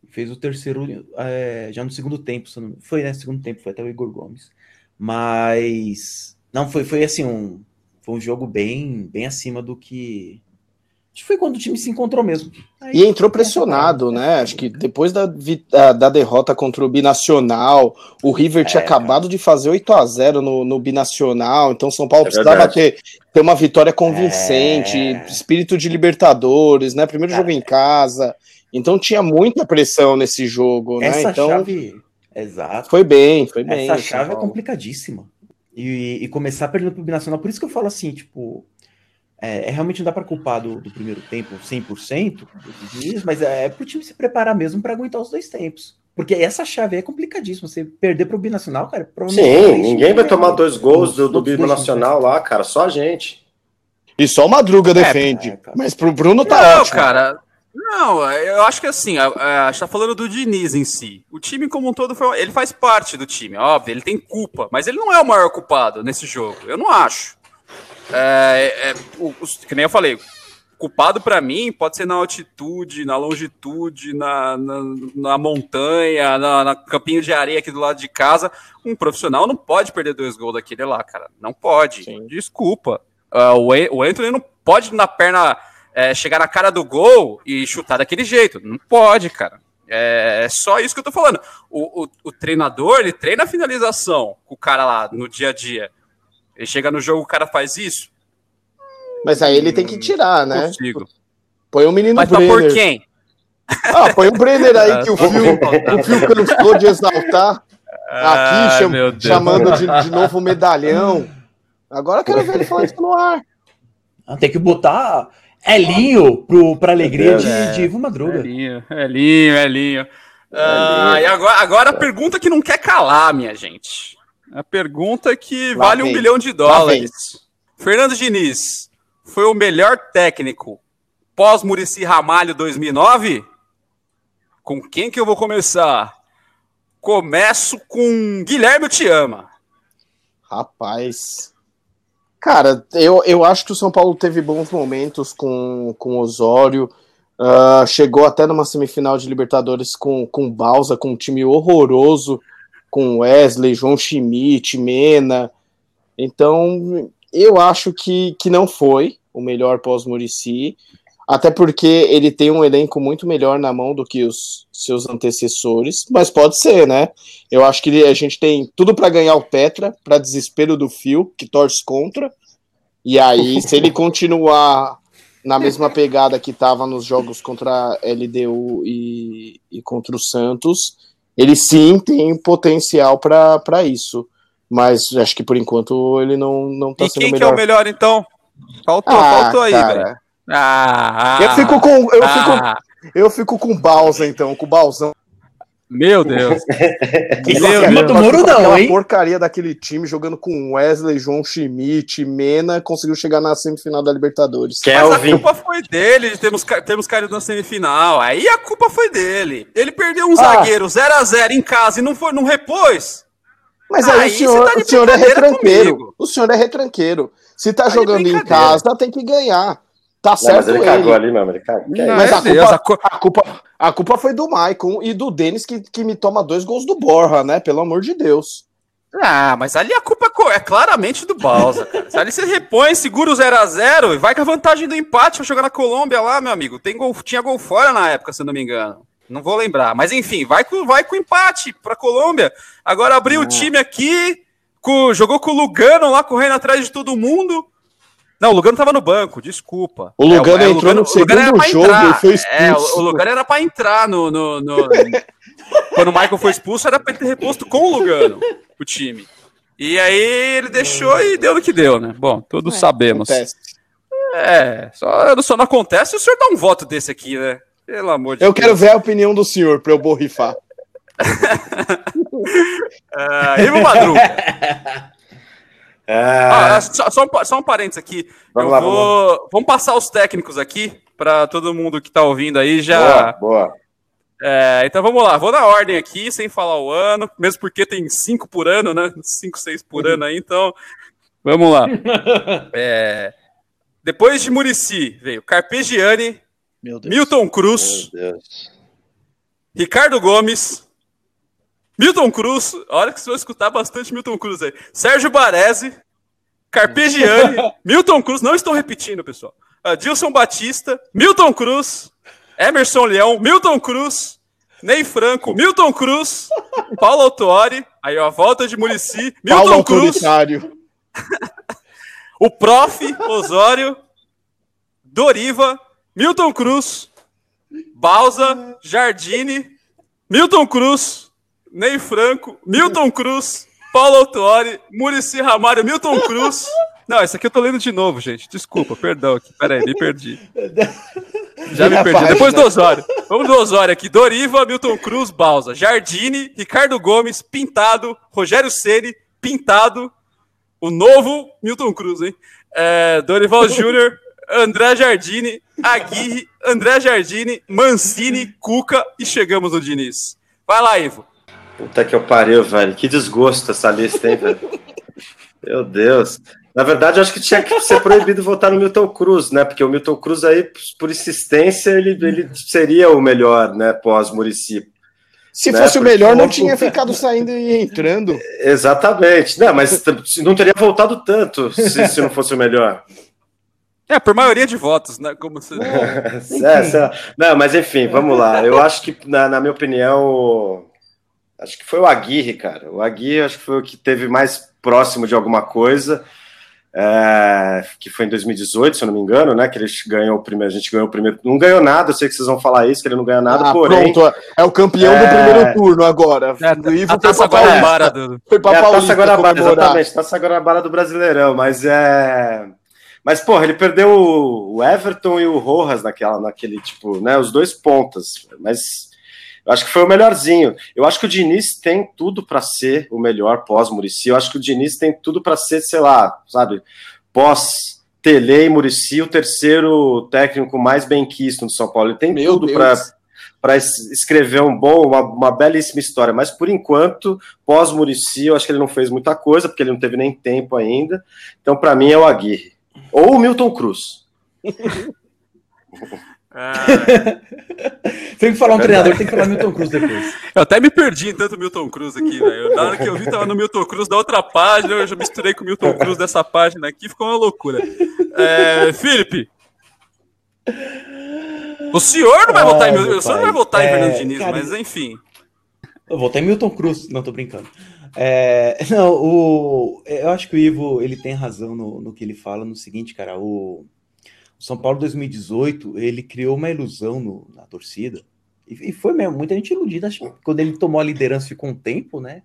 Fez o terceiro é, já no segundo tempo. não- Foi, né? Segundo tempo, foi até o Igor Gomes. Mas. Não, foi, foi assim, um. Foi um jogo bem, bem acima do que. Acho que foi quando o time se encontrou mesmo. Aí- E entrou pressionado, né? Acho que depois da, da, da derrota contra o Binacional, o River tinha É, acabado de fazer 8 a 0 no, no Binacional, então São Paulo É precisava ter, ter uma vitória convincente, É. espírito de Libertadores, né? Primeiro jogo em casa. Então tinha muita pressão nesse jogo, né? Essa Então chave. Exato. foi bem, foi bem. Essa chave é complicadíssima. E, e começar perdendo pro Binacional, por isso que eu falo assim, tipo, é, é realmente não dá para culpar do, do primeiro tempo 100% do Diniz, mas é, é pro time se preparar mesmo para aguentar os dois tempos. Porque essa chave é complicadíssima. Você perder pro Binacional, cara, provavelmente Sim, dois ninguém vai times, tomar né? dois gols Os do, do outros Bibo dois Nacional lá, cara, só a gente. E só o Madruga defende. é, cara. mas pro Bruno tá Não, ótimo. cara. Não, eu acho que assim, a, a, a gente tá falando do Diniz em si. O time como um todo, foi, ele faz parte do time, óbvio, ele tem culpa, mas ele não é o maior culpado nesse jogo, eu não acho. É, é, o, os- que nem eu falei, culpado pra mim pode ser na altitude, na longitude, na, na, na montanha, na, na campinho de areia aqui do lado de casa. Um profissional não pode perder dois gols daquele lá, cara. Não pode. Sim. Desculpa. Ah, o, o Anthony não pode na perna é, chegar na cara do gol e chutar daquele jeito. Não pode, cara. É, é só isso que eu tô falando. O, o, o treinador, ele treina a finalização com o cara lá no dia a dia. Ele chega no jogo, o cara faz isso? Mas aí ele tem que tirar, Não né? consigo. Põe o menino Mas pra pôr Brenner. quem? Ah, põe o Brenner aí que o Ah, Fio, o Fio cansou de exaltar. Aqui, cham- chamando de, de novo medalhão. Agora eu quero ver ele falar isso no ar. Ah, Tem que botar Elinho pro, pra alegria de, É. de Ivo Madruga. Elinho, Elinho, Elinho. Ah, e agora, agora a pergunta que não quer calar, minha gente. A pergunta que Lá vale um vem. bilhão de dólares. Fernando Diniz foi o melhor técnico pós Murici Ramalho 2009? Com quem que eu vou começar? Começo com Guilherme Te Ama. Rapaz. Cara, eu, eu acho que o São Paulo teve bons momentos com, com Osório. Ah, chegou até numa semifinal de Libertadores com, com Balsa, com um time horroroso, com Wesley, João Schmidt, Mena. Então, eu acho que, que não foi o melhor pós-Murici, até porque ele tem um elenco muito melhor na mão do que os seus antecessores, mas pode ser, né? Eu acho que a gente tem tudo para ganhar o Petra, para desespero do Fio, que torce contra. E aí, se ele continuar na mesma pegada que estava nos jogos contra a LDU e, e contra o Santos, ele sim tem potencial para isso. Mas acho que por enquanto ele não, não tá E sendo quem o que é melhor. o melhor, então? Faltou, Ah, faltou aí, velho. Ah, Eu fico com. Eu, ah, fico, eu fico com o Balsa, então, com o Balzão. Meu Deus. Meu Deus. do muro, não, hein? porcaria daquele time jogando com Wesley, João Schmidt, Mena, conseguiu chegar na semifinal da Libertadores. Mas a Kelvin. culpa foi dele de termos, ca- termos caído na semifinal. Aí a culpa foi dele. Ele perdeu um Ah. zagueiro 0x0 em casa e não, foi, não repôs. Mas aí, Aí o senhor, tá o senhor é retranqueiro. comigo. O senhor é retranqueiro. Se tá Tá jogando em casa, tem que ganhar. Tá Não, certo mas ele ele. cagou ali mesmo, ele cagou. Que é Não, Mas a culpa, a cu- a, culpa, a culpa foi do Maicon e do Denis, que, que me toma dois gols do Borra, né? Pelo amor de Deus. Ah, mas ali a culpa é claramente do Balsa, ali você repõe, segura o 0x0 e vai com a vantagem do empate pra jogar na Colômbia lá, meu amigo. Tem gol, tinha gol fora na época, se eu não me engano. Não vou lembrar. Mas enfim, vai com, vai com empate pra Colômbia. Agora abriu o time aqui, com, jogou com o Lugano lá correndo atrás de todo mundo. Não, o Lugano tava no banco, desculpa. O Lugano é, é, entrou Lugano, no segundo jogo e foi expulso. É, o, o Lugano era pra entrar no... no, no quando o Michael foi expulso, era pra ele ter reposto com o Lugano, o time. E aí ele deixou e deu no que deu, né? Bom, todos é, sabemos. Acontece. É, só, só não acontece se o senhor dá um voto desse aqui, né? Pelo amor de Eu Deus. quero ver a opinião do senhor pra eu borrifar. uh, Ivo Madruga. É... Ah, só, só, um, só um parênteses aqui. Vamos, lá, vou... vamos, vamos, passar os técnicos aqui para todo mundo que está ouvindo aí já. Boa, boa. É, então vamos lá, vou na ordem aqui, sem falar o ano, mesmo porque tem cinco por ano, né? Cinco, seis por ano aí, então vamos lá. É, depois de Murici veio Carpegiani, Milton Cruz, Ricardo Gomes, Milton Cruz, olha que você vai escutar bastante Milton Cruz aí. Sérgio Baresi, Carpegiani, Milton Cruz, não estou repetindo, pessoal. Adilson Batista, Milton Cruz, Emerson Leão, Milton Cruz, Ney Franco, Milton Cruz, Paulo Autuori, aí ó, a volta de Murici, Milton Paulo Cruz, o Prof. Osório, Doriva, Milton Cruz, Balsa, Jardine, Milton Cruz, Ney Franco, Milton Cruz, Paulo Autuori, Murici Ramário, Milton Cruz. Não, esse aqui eu tô lendo de novo, gente. Desculpa, perdão aqui. Pera aí, me perdi. Já me perdi. Depois do Osório. Vamos do Osório aqui. Doriva, Milton Cruz, Balsa, Jardine, Ricardo Gomes, Pintado, Rogério Ceni, Pintado, o novo Milton Cruz, hein? É, Dorival Júnior, André Jardine, Aguirre, André Jardine, Mancini, Cuca e chegamos no Diniz. Vai lá, Ivo. Puta que eu pariu, velho. Que desgosto essa lista, hein, velho? Meu Deus. Na verdade, eu acho que tinha que ser proibido votar no Milton Cruz, né? Porque o Milton Cruz aí, por insistência, ele, ele seria o melhor, né? Pós-Murici. Se né? fosse Porque o melhor, não tinha ficado saindo e entrando. Exatamente. Não, mas não teria voltado tanto se, se não fosse o melhor. É, por maioria de votos, né? Como se... é, é, não, mas enfim, vamos lá. Eu acho que, na, na minha opinião, Acho que foi o Aguirre, cara. O Aguirre acho que foi o que teve mais próximo de alguma coisa. É, que foi em 2018, se eu não me engano, né? Que ele ganhou o primeiro, a gente ganhou o primeiro. Não ganhou nada, eu sei que vocês vão falar isso, que ele não ganhou nada, ah, porém. Pronto, é o campeão é... do primeiro turno agora. É, o Ivo a taça Guanabara do. Foi pra é, Paulista, taça Guanabara, exatamente, taça Guanabara do Brasileirão, mas é. Mas, porra, ele perdeu o Everton e o Rojas naquela, naquele, tipo, né? Os dois pontas. Mas eu acho que foi o melhorzinho. Eu acho que o Diniz tem tudo para ser o melhor pós-Murici. Eu acho que o Diniz tem tudo para ser, sei lá, sabe, pós Tele e Murici, o terceiro técnico mais bem quisto no São Paulo. Ele tem Meu tudo para escrever um bom, uma, uma, belíssima história. Mas por enquanto, pós Murici, eu acho que ele não fez muita coisa, porque ele não teve nem tempo ainda. Então, para mim, é o Aguirre. Ou o Milton Cruz. Ah. tem que falar um é treinador, tem que falar Milton Cruz depois. Eu até me perdi em tanto Milton Cruz aqui, velho. Na hora que eu vi, tava no Milton Cruz da outra página, eu já misturei com o Milton Cruz dessa página aqui, ficou uma loucura. É, Felipe. O senhor não vai votar em Milton, o senhor não vai votar é, em Fernando Diniz, cara, mas enfim. Eu votei em Milton Cruz, não tô brincando. É, não, o, eu acho que o Ivo ele tem razão no, no que ele fala no seguinte, cara. O São Paulo 2018, ele criou uma ilusão no, na torcida. E, e, foi mesmo, muita gente iludida. Quando ele tomou a liderança ficou um tempo, né?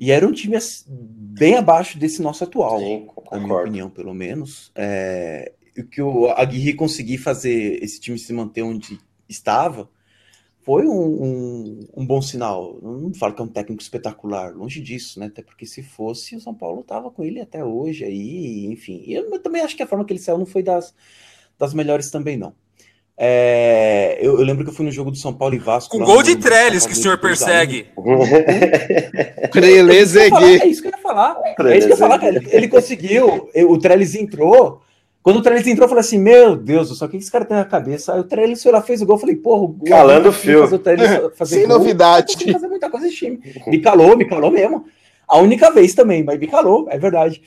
E era um time bem abaixo desse nosso atual, Sim, na minha opinião, pelo menos. É, o que o Aguirre conseguir fazer esse time se manter onde estava foi um, um, um, bom sinal. Não falo que é um técnico espetacular, longe disso, né? Até porque se fosse, o São Paulo tava com ele até hoje aí, enfim. E eu, também acho que a forma que ele saiu não foi das, das melhores também, não. É, eu, eu, lembro que eu fui no jogo do São Paulo e Vasco. Com gol de Trellis que o senhor persegue. Trelezegue. É isso que eu ia falar. É isso que eu ia falar. Ele, ele conseguiu. O Trellis entrou. Quando o Trellis entrou, eu falei assim: Meu Deus do céu, o que esse cara tem na cabeça? Aí o Trellis foi lá, fez o gol. Eu falei: Porra, o calando o fio. Fazer Sem gol. novidade. Fazer muita coisa esse time. Me calou, me calou mesmo. A única vez também, mas me calou, é verdade.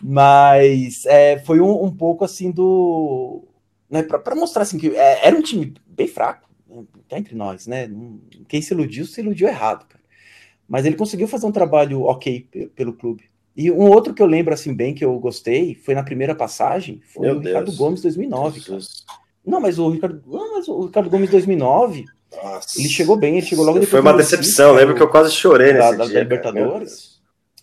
Mas é, foi um, um, pouco assim do. Né, para mostrar assim que é, era um time bem fraco, né, tá entre nós, né? Quem se iludiu, se iludiu errado, cara. Mas ele conseguiu fazer um trabalho ok pelo clube. E um outro que eu lembro assim bem que eu gostei foi na primeira passagem, foi Meu o Deus. Ricardo Gomes 2009, cara. Não, mas o Ricardo, não, mas o Ricardo Gomes 2009, Nossa. ele chegou bem, ele chegou logo depois. Foi uma decepção, lembro que eu quase chorei nesse da, dia. Da Libertadores.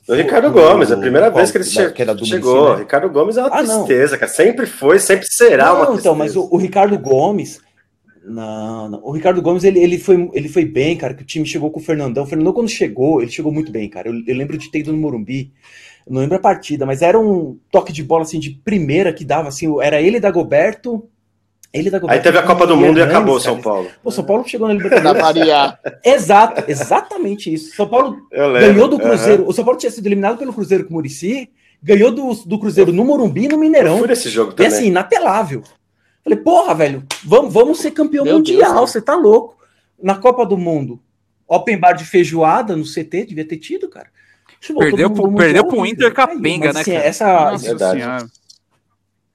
O Ricardo Gomes, a primeira vez que ele che que chegou. Né? Ricardo Gomes é uma ah, tristeza, não. cara. Sempre foi, sempre será não, uma tristeza. Então, mas o, o Ricardo Gomes, não, não, O Ricardo Gomes, ele, ele, foi, ele foi bem, cara, que o time chegou com o Fernandão. O Fernandão, quando chegou, ele chegou muito bem, cara. Eu, eu lembro de ter ido no Morumbi não lembro a partida, mas era um toque de bola assim de primeira que dava assim, era ele da Goberto. Ele da Goberto, Aí teve a Copa do Mundo e acabou São Paulo. O São Paulo chegou na Libertadores. Exato, exatamente isso. São Paulo ganhou do Cruzeiro. Uhum. O São Paulo tinha sido eliminado pelo Cruzeiro com o Murici, ganhou do, do Cruzeiro no Morumbi e no Mineirão. Eu fui nesse jogo também. E assim, inapelável. Falei, porra, velho, vamos, vamos ser campeão Meu mundial, Deus, você tá louco. Na Copa do Mundo, open bar de feijoada no CT, devia ter tido, cara. Perdeu, pro, perdeu pro Inter Capenga, né, assim, cara? Essa, Nossa Senhora.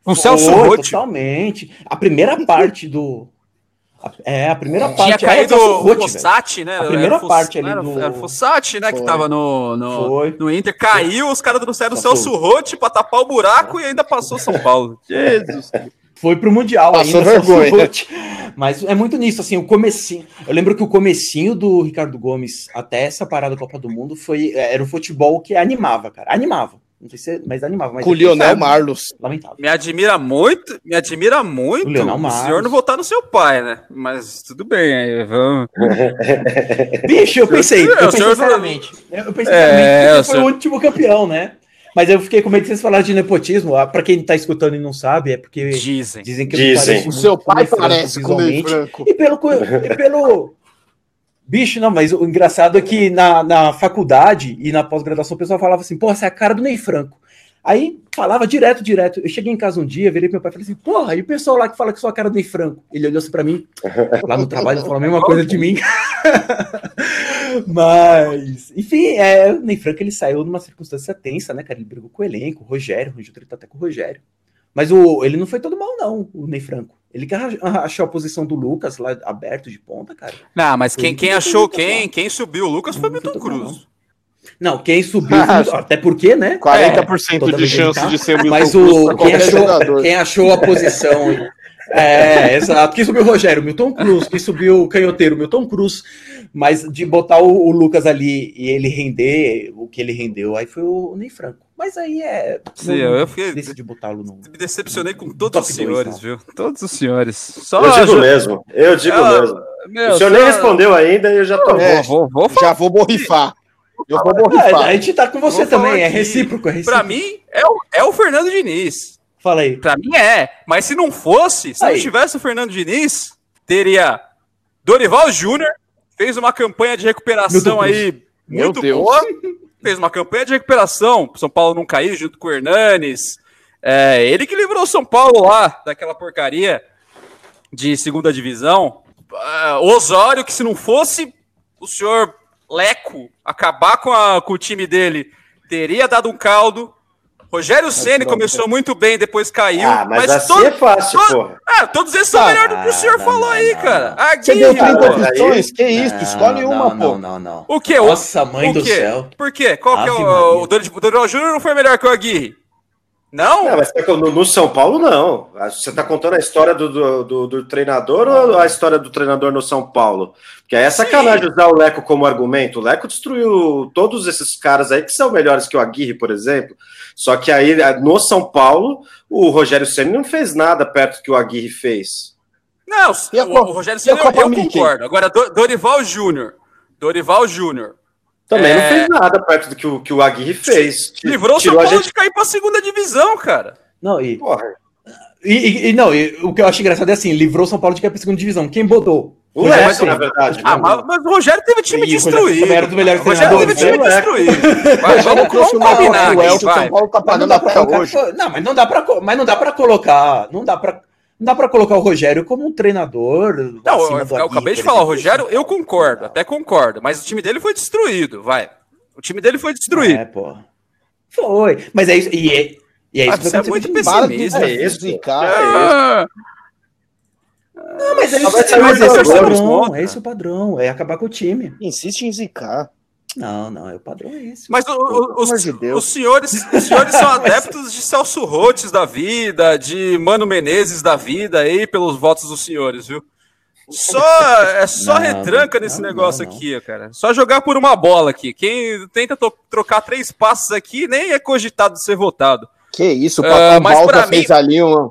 Um Celso Rotti. Totalmente. A primeira parte do... É, a primeira parte... Tinha caído o Fossati, né? A primeira parte ali do... Era o Fossati, né, Foi. que tava no, no, no Inter. Caiu, os caras trouxeram o Celso Rotti pra tapar o buraco e ainda passou São Paulo. Jesus foi pro Mundial Passou ainda. Vergonha. Mas é muito nisso, assim, o comecinho. Eu lembro que o comecinho do Ricardo Gomes até essa parada da Copa do Mundo foi era o futebol que animava, cara. Animava. Não sei se, mas animava. Mas Com o Lionel Marlos. Lamentável. Me admira muito, me admira muito. O, o senhor não votar no seu pai, né? Mas tudo bem, aí vamos. Bicho, eu pensei, eu, pensei sinceramente. Eu pensei é, que foi o último campeão, né? Mas eu fiquei com medo de vocês falarem de nepotismo. Ah, Para quem está escutando e não sabe, é porque dizem, dizem que dizem. o seu pai parece com o Franco. E pelo, e pelo bicho, não, mas o engraçado é que na, na faculdade e na pós-graduação o pessoal falava assim: pô, essa é a cara do Ney Franco. Aí falava direto, direto. Eu cheguei em casa um dia, virei pro meu pai e falei assim: porra, e o pessoal lá que fala que sou a cara do Ney Franco? Ele olhou assim pra mim, lá no trabalho, falou a mesma coisa de mim. Mas, enfim, é, o Ney Franco ele saiu numa circunstância tensa, né, cara? Ele brigou com o elenco, o Rogério, o Rogério tá até com o Rogério. Mas o, ele não foi todo mal, não, o Ney Franco. Ele que achou a posição do Lucas lá aberto de ponta, cara. Não, mas quem, quem achou, quem, quem subiu o Lucas foi o Milton Cruz. Não, quem subiu, até porque, né? 40% é, de chance de ser o Milton Mas o, quem, achou, quem achou a posição é, exato. Quem subiu o Rogério? Milton Cruz. Quem subiu o canhoteiro? Milton Cruz. Mas de botar o, o, Lucas ali e ele render o que ele rendeu, aí foi o Ney Franco. Mas aí é. Sim, não, eu fiquei. De botá-lo no. Me decepcionei com todos os senhores, dois, viu? Todos os senhores. Só eu digo mesmo. Eu digo ah, mesmo. Meu, o senhor só... nem respondeu ainda e eu já tô. É, vou, vou, vou, já vou borrifar. Eu vou borrifar. É, a gente tá com você vou também, é recíproco, é recíproco. Pra mim, é o, é o Fernando Diniz. Fala aí. Pra mim é. Mas se não fosse, se aí. não tivesse o Fernando Diniz, teria Dorival Júnior, fez uma campanha de recuperação aí muito boa. Fez uma campanha de recuperação, São Paulo não cair junto com o Hernanes. É, ele que livrou São Paulo lá daquela porcaria de segunda divisão. Uh, Osório, que se não fosse o senhor Leco acabar com, a, com o time dele, teria dado um caldo. Rogério Ceni começou muito bem, depois caiu. Ah, mas, mas assim todo, é fácil, todo, É, todos esses são ah, melhores do que o senhor não, falou não, aí, não, cara. Você deu 30 opções? Que isso? Escolhe uma, pô. Não, não, não. O quê? Nossa, mãe o do céu. Por quê? Qual Ave que é o... O Dorival Júnior não foi melhor que o Aguirre? Não? Não, mas no, no, São Paulo, não. Você está contando a história do, do, do, do, treinador ou a história do treinador no São Paulo? Porque é sacanagem usar o Leco como argumento. O Leco destruiu todos esses caras aí que são melhores que o Aguirre, por exemplo. Só que aí, no São Paulo, o Rogério Senna não fez nada perto do que o Aguirre fez. Não, o, o, Rogério Senna eu, eu concordo. Agora, Dorival Júnior. Dorival Júnior também é... não fez nada perto do que o, que o Aguirre fez. Livrou o São Paulo gente... de cair pra segunda divisão, cara. Não, e. Porra. E, e, não, e, o que eu acho engraçado é assim: livrou o São Paulo de cair pra segunda divisão. Quem botou? O Léo, na verdade. Ah, mas, mas, o Rogério teve time destruído. Era do melhor o Rogério teve time destruído. Vai, vamos, vamos combinar aqui, vai. São Paulo tá pagando até hoje. Não, mas não dá pra, mas não dá pra colocar. Não dá pra não dá para colocar o Rogério como um treinador. Não, eu, eu acabei de falar, o Rogério, eu concordo, até concordo, mas o time dele foi destruído, vai. O time dele foi destruído. É, pô. Foi. Mas é isso. E é, e é isso Ah, que você é vai muito acontecer com o Para time. pessimista. de É isso. zicar. Ah, Não, mas é, isso, sair mas esse é o padrão. É esse o padrão. É acabar com o time. Insiste em zicar. Não, não. É o padrão é esse. Mas o- o- Pelo os, amor de Deus. os senhores, os senhores são adeptos de Celso Rotes da vida, de Mano Menezes da vida aí, pelos votos dos senhores, viu? Só, é só Não, retranca não, nesse não, negócio não. aqui, cara. Só jogar por uma bola aqui. Quem tenta trocar três passos aqui nem é cogitado de ser votado. Que isso, o Ah, Papai mas pra Balsa mim- fez ali uma.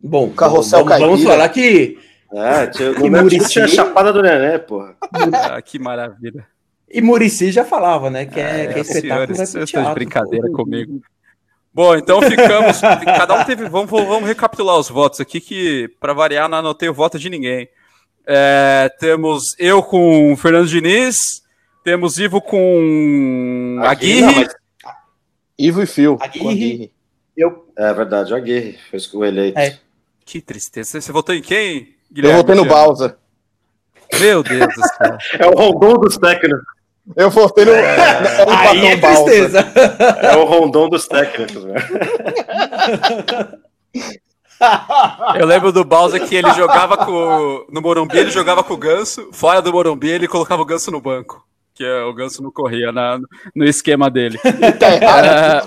Bom, Carrossel vamos, vamos falar que. É, tinha, Que no Muricy. tinha a Chapada do Nenê, porra. Ah, que maravilha. E Murici já falava, né? Que é, que é senhores, espetáculo. vai vocês pro estão de brincadeira pô. comigo. Bom, então ficamos. cada um teve. Vamos, vamos recapitular os votos aqui, que para variar, não anotei o voto de ninguém. É, temos eu com o Fernando Diniz, temos Ivo com Aqui, não, Aguirre, mas- Ivo e Fio. Aguirre. Aguirre. Eu, É verdade, o Aguirre foi o eleito. É. Que tristeza. Você votou em quem? Eu votei no? Balsa. Meu Deus do céu. É o Rondon dos técnicos. Eu votei no. Era o aí é Balsa. tristeza. É o Rondon dos técnicos, né? Eu lembro do Bowser que ele jogava com. No Morumbi, ele jogava com o Ganso. Fora do Morumbi, ele colocava o Ganso no banco. Que é, o Ganso não corria na, no esquema dele. Tá errado. É,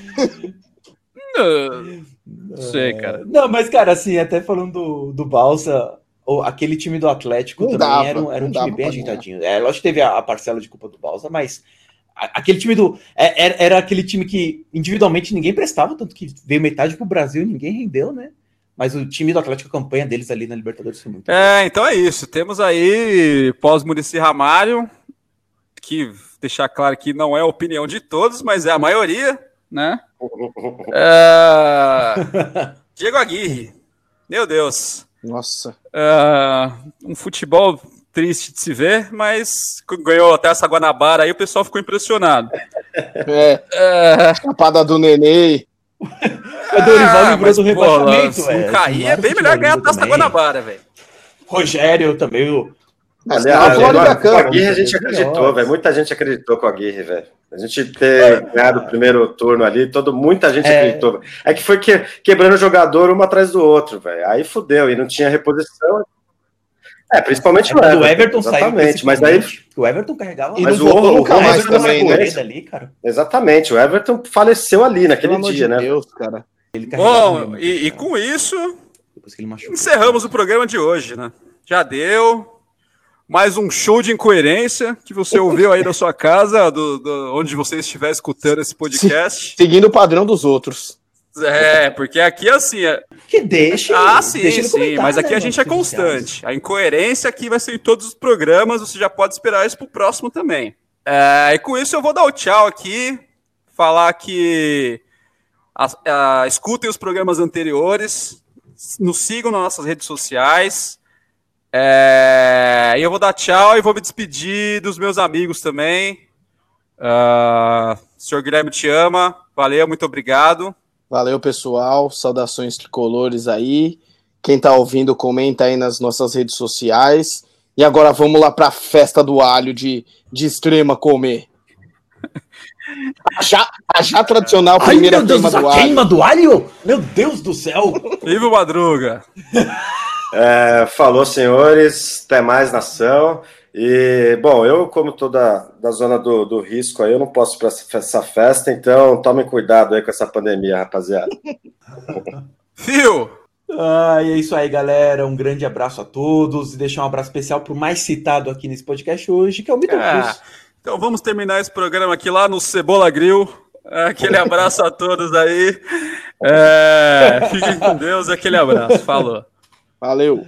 não, não sei, cara. Não, mas, cara, assim, até falando do, do Balsa, o- aquele time do Atlético Não também dava, era um, era um time bem ajeitadinho. É, lógico que teve a, a parcela de culpa do Balsa, mas a- aquele time do. é- Era, era aquele time que individualmente ninguém prestava, tanto que veio metade pro Brasil e ninguém rendeu, né? Mas o time do Atlético, a campanha deles ali na Libertadores foi muito. É, então é isso. Temos aí pós-Murici Ramário, que deixar claro que não é a opinião de todos, mas é a maioria, né? É, Diego Aguirre. Meu Deus. Nossa. É, um futebol triste de se ver, mas ganhou até essa Guanabara aí, o pessoal ficou impressionado. É, É, escapada do Nenê. O Dorival ah, mas, do se velho. não cair, é bem melhor ganhar a taça da. Guanabara, velho. Rogério também, o Aliás, Florida o Cup. Aguirre a gente acreditou, velho. Muita gente acreditou com o Aguirre, velho. A gente ter ganhado o primeiro turno ali, todo, muita gente É. acreditou. velho. É que foi que, quebrando o jogador um atrás do outro, velho. Aí fudeu, e não tinha reposição. É, principalmente o É, Everton. do Everton saiu Exatamente, mas aí, O Everton carregava Mas o- voltou o- nunca o mais Everton também, né? ali, cara. exatamente, o Everton faleceu ali Pelo naquele amor dia, de né? Deus, cara. Bom, mesmo. e, e com isso, encerramos o programa de hoje, né? Já deu. Mais um show de incoerência que você ouviu aí da sua casa, do, do- onde você estiver escutando esse podcast. Seguindo o padrão dos outros. É, porque aqui assim. É... Que deixe. Ah, sim, sim. Mas aqui né, a gente é constante. A incoerência aqui vai ser em todos os programas. Você já pode esperar isso pro próximo também. É, e com isso eu vou dar o tchau aqui. Falar que as- ah, escutem os programas anteriores. Nos sigam nas nossas redes sociais. É, e eu vou dar tchau e vou me despedir dos meus amigos também. Ah, senhor Guilherme te ama. Valeu, muito obrigado. Valeu, pessoal. Saudações tricolores aí. Quem tá ouvindo, comenta aí nas nossas redes sociais. E agora vamos lá pra festa do alho de, de extrema comer. A já, a já tradicional Ai, primeira Deus queima do alho. queima do alho? Meu Deus do céu! Ivo Madruga. É, falou, senhores. Até mais, nação. E, bom, eu, como tô da, da zona do, do risco aí, eu não posso ir pra essa festa, então tomem cuidado aí com essa pandemia, rapaziada. Fio. Ah, e é isso aí, galera. Um grande abraço a todos. E deixar um abraço especial pro mais citado aqui nesse podcast hoje, que é o Vitor Ah, Cruz. então vamos terminar esse programa aqui lá no Cebola Grill. Aquele abraço a todos aí. É, fiquem com Deus, aquele abraço. Falou. Valeu.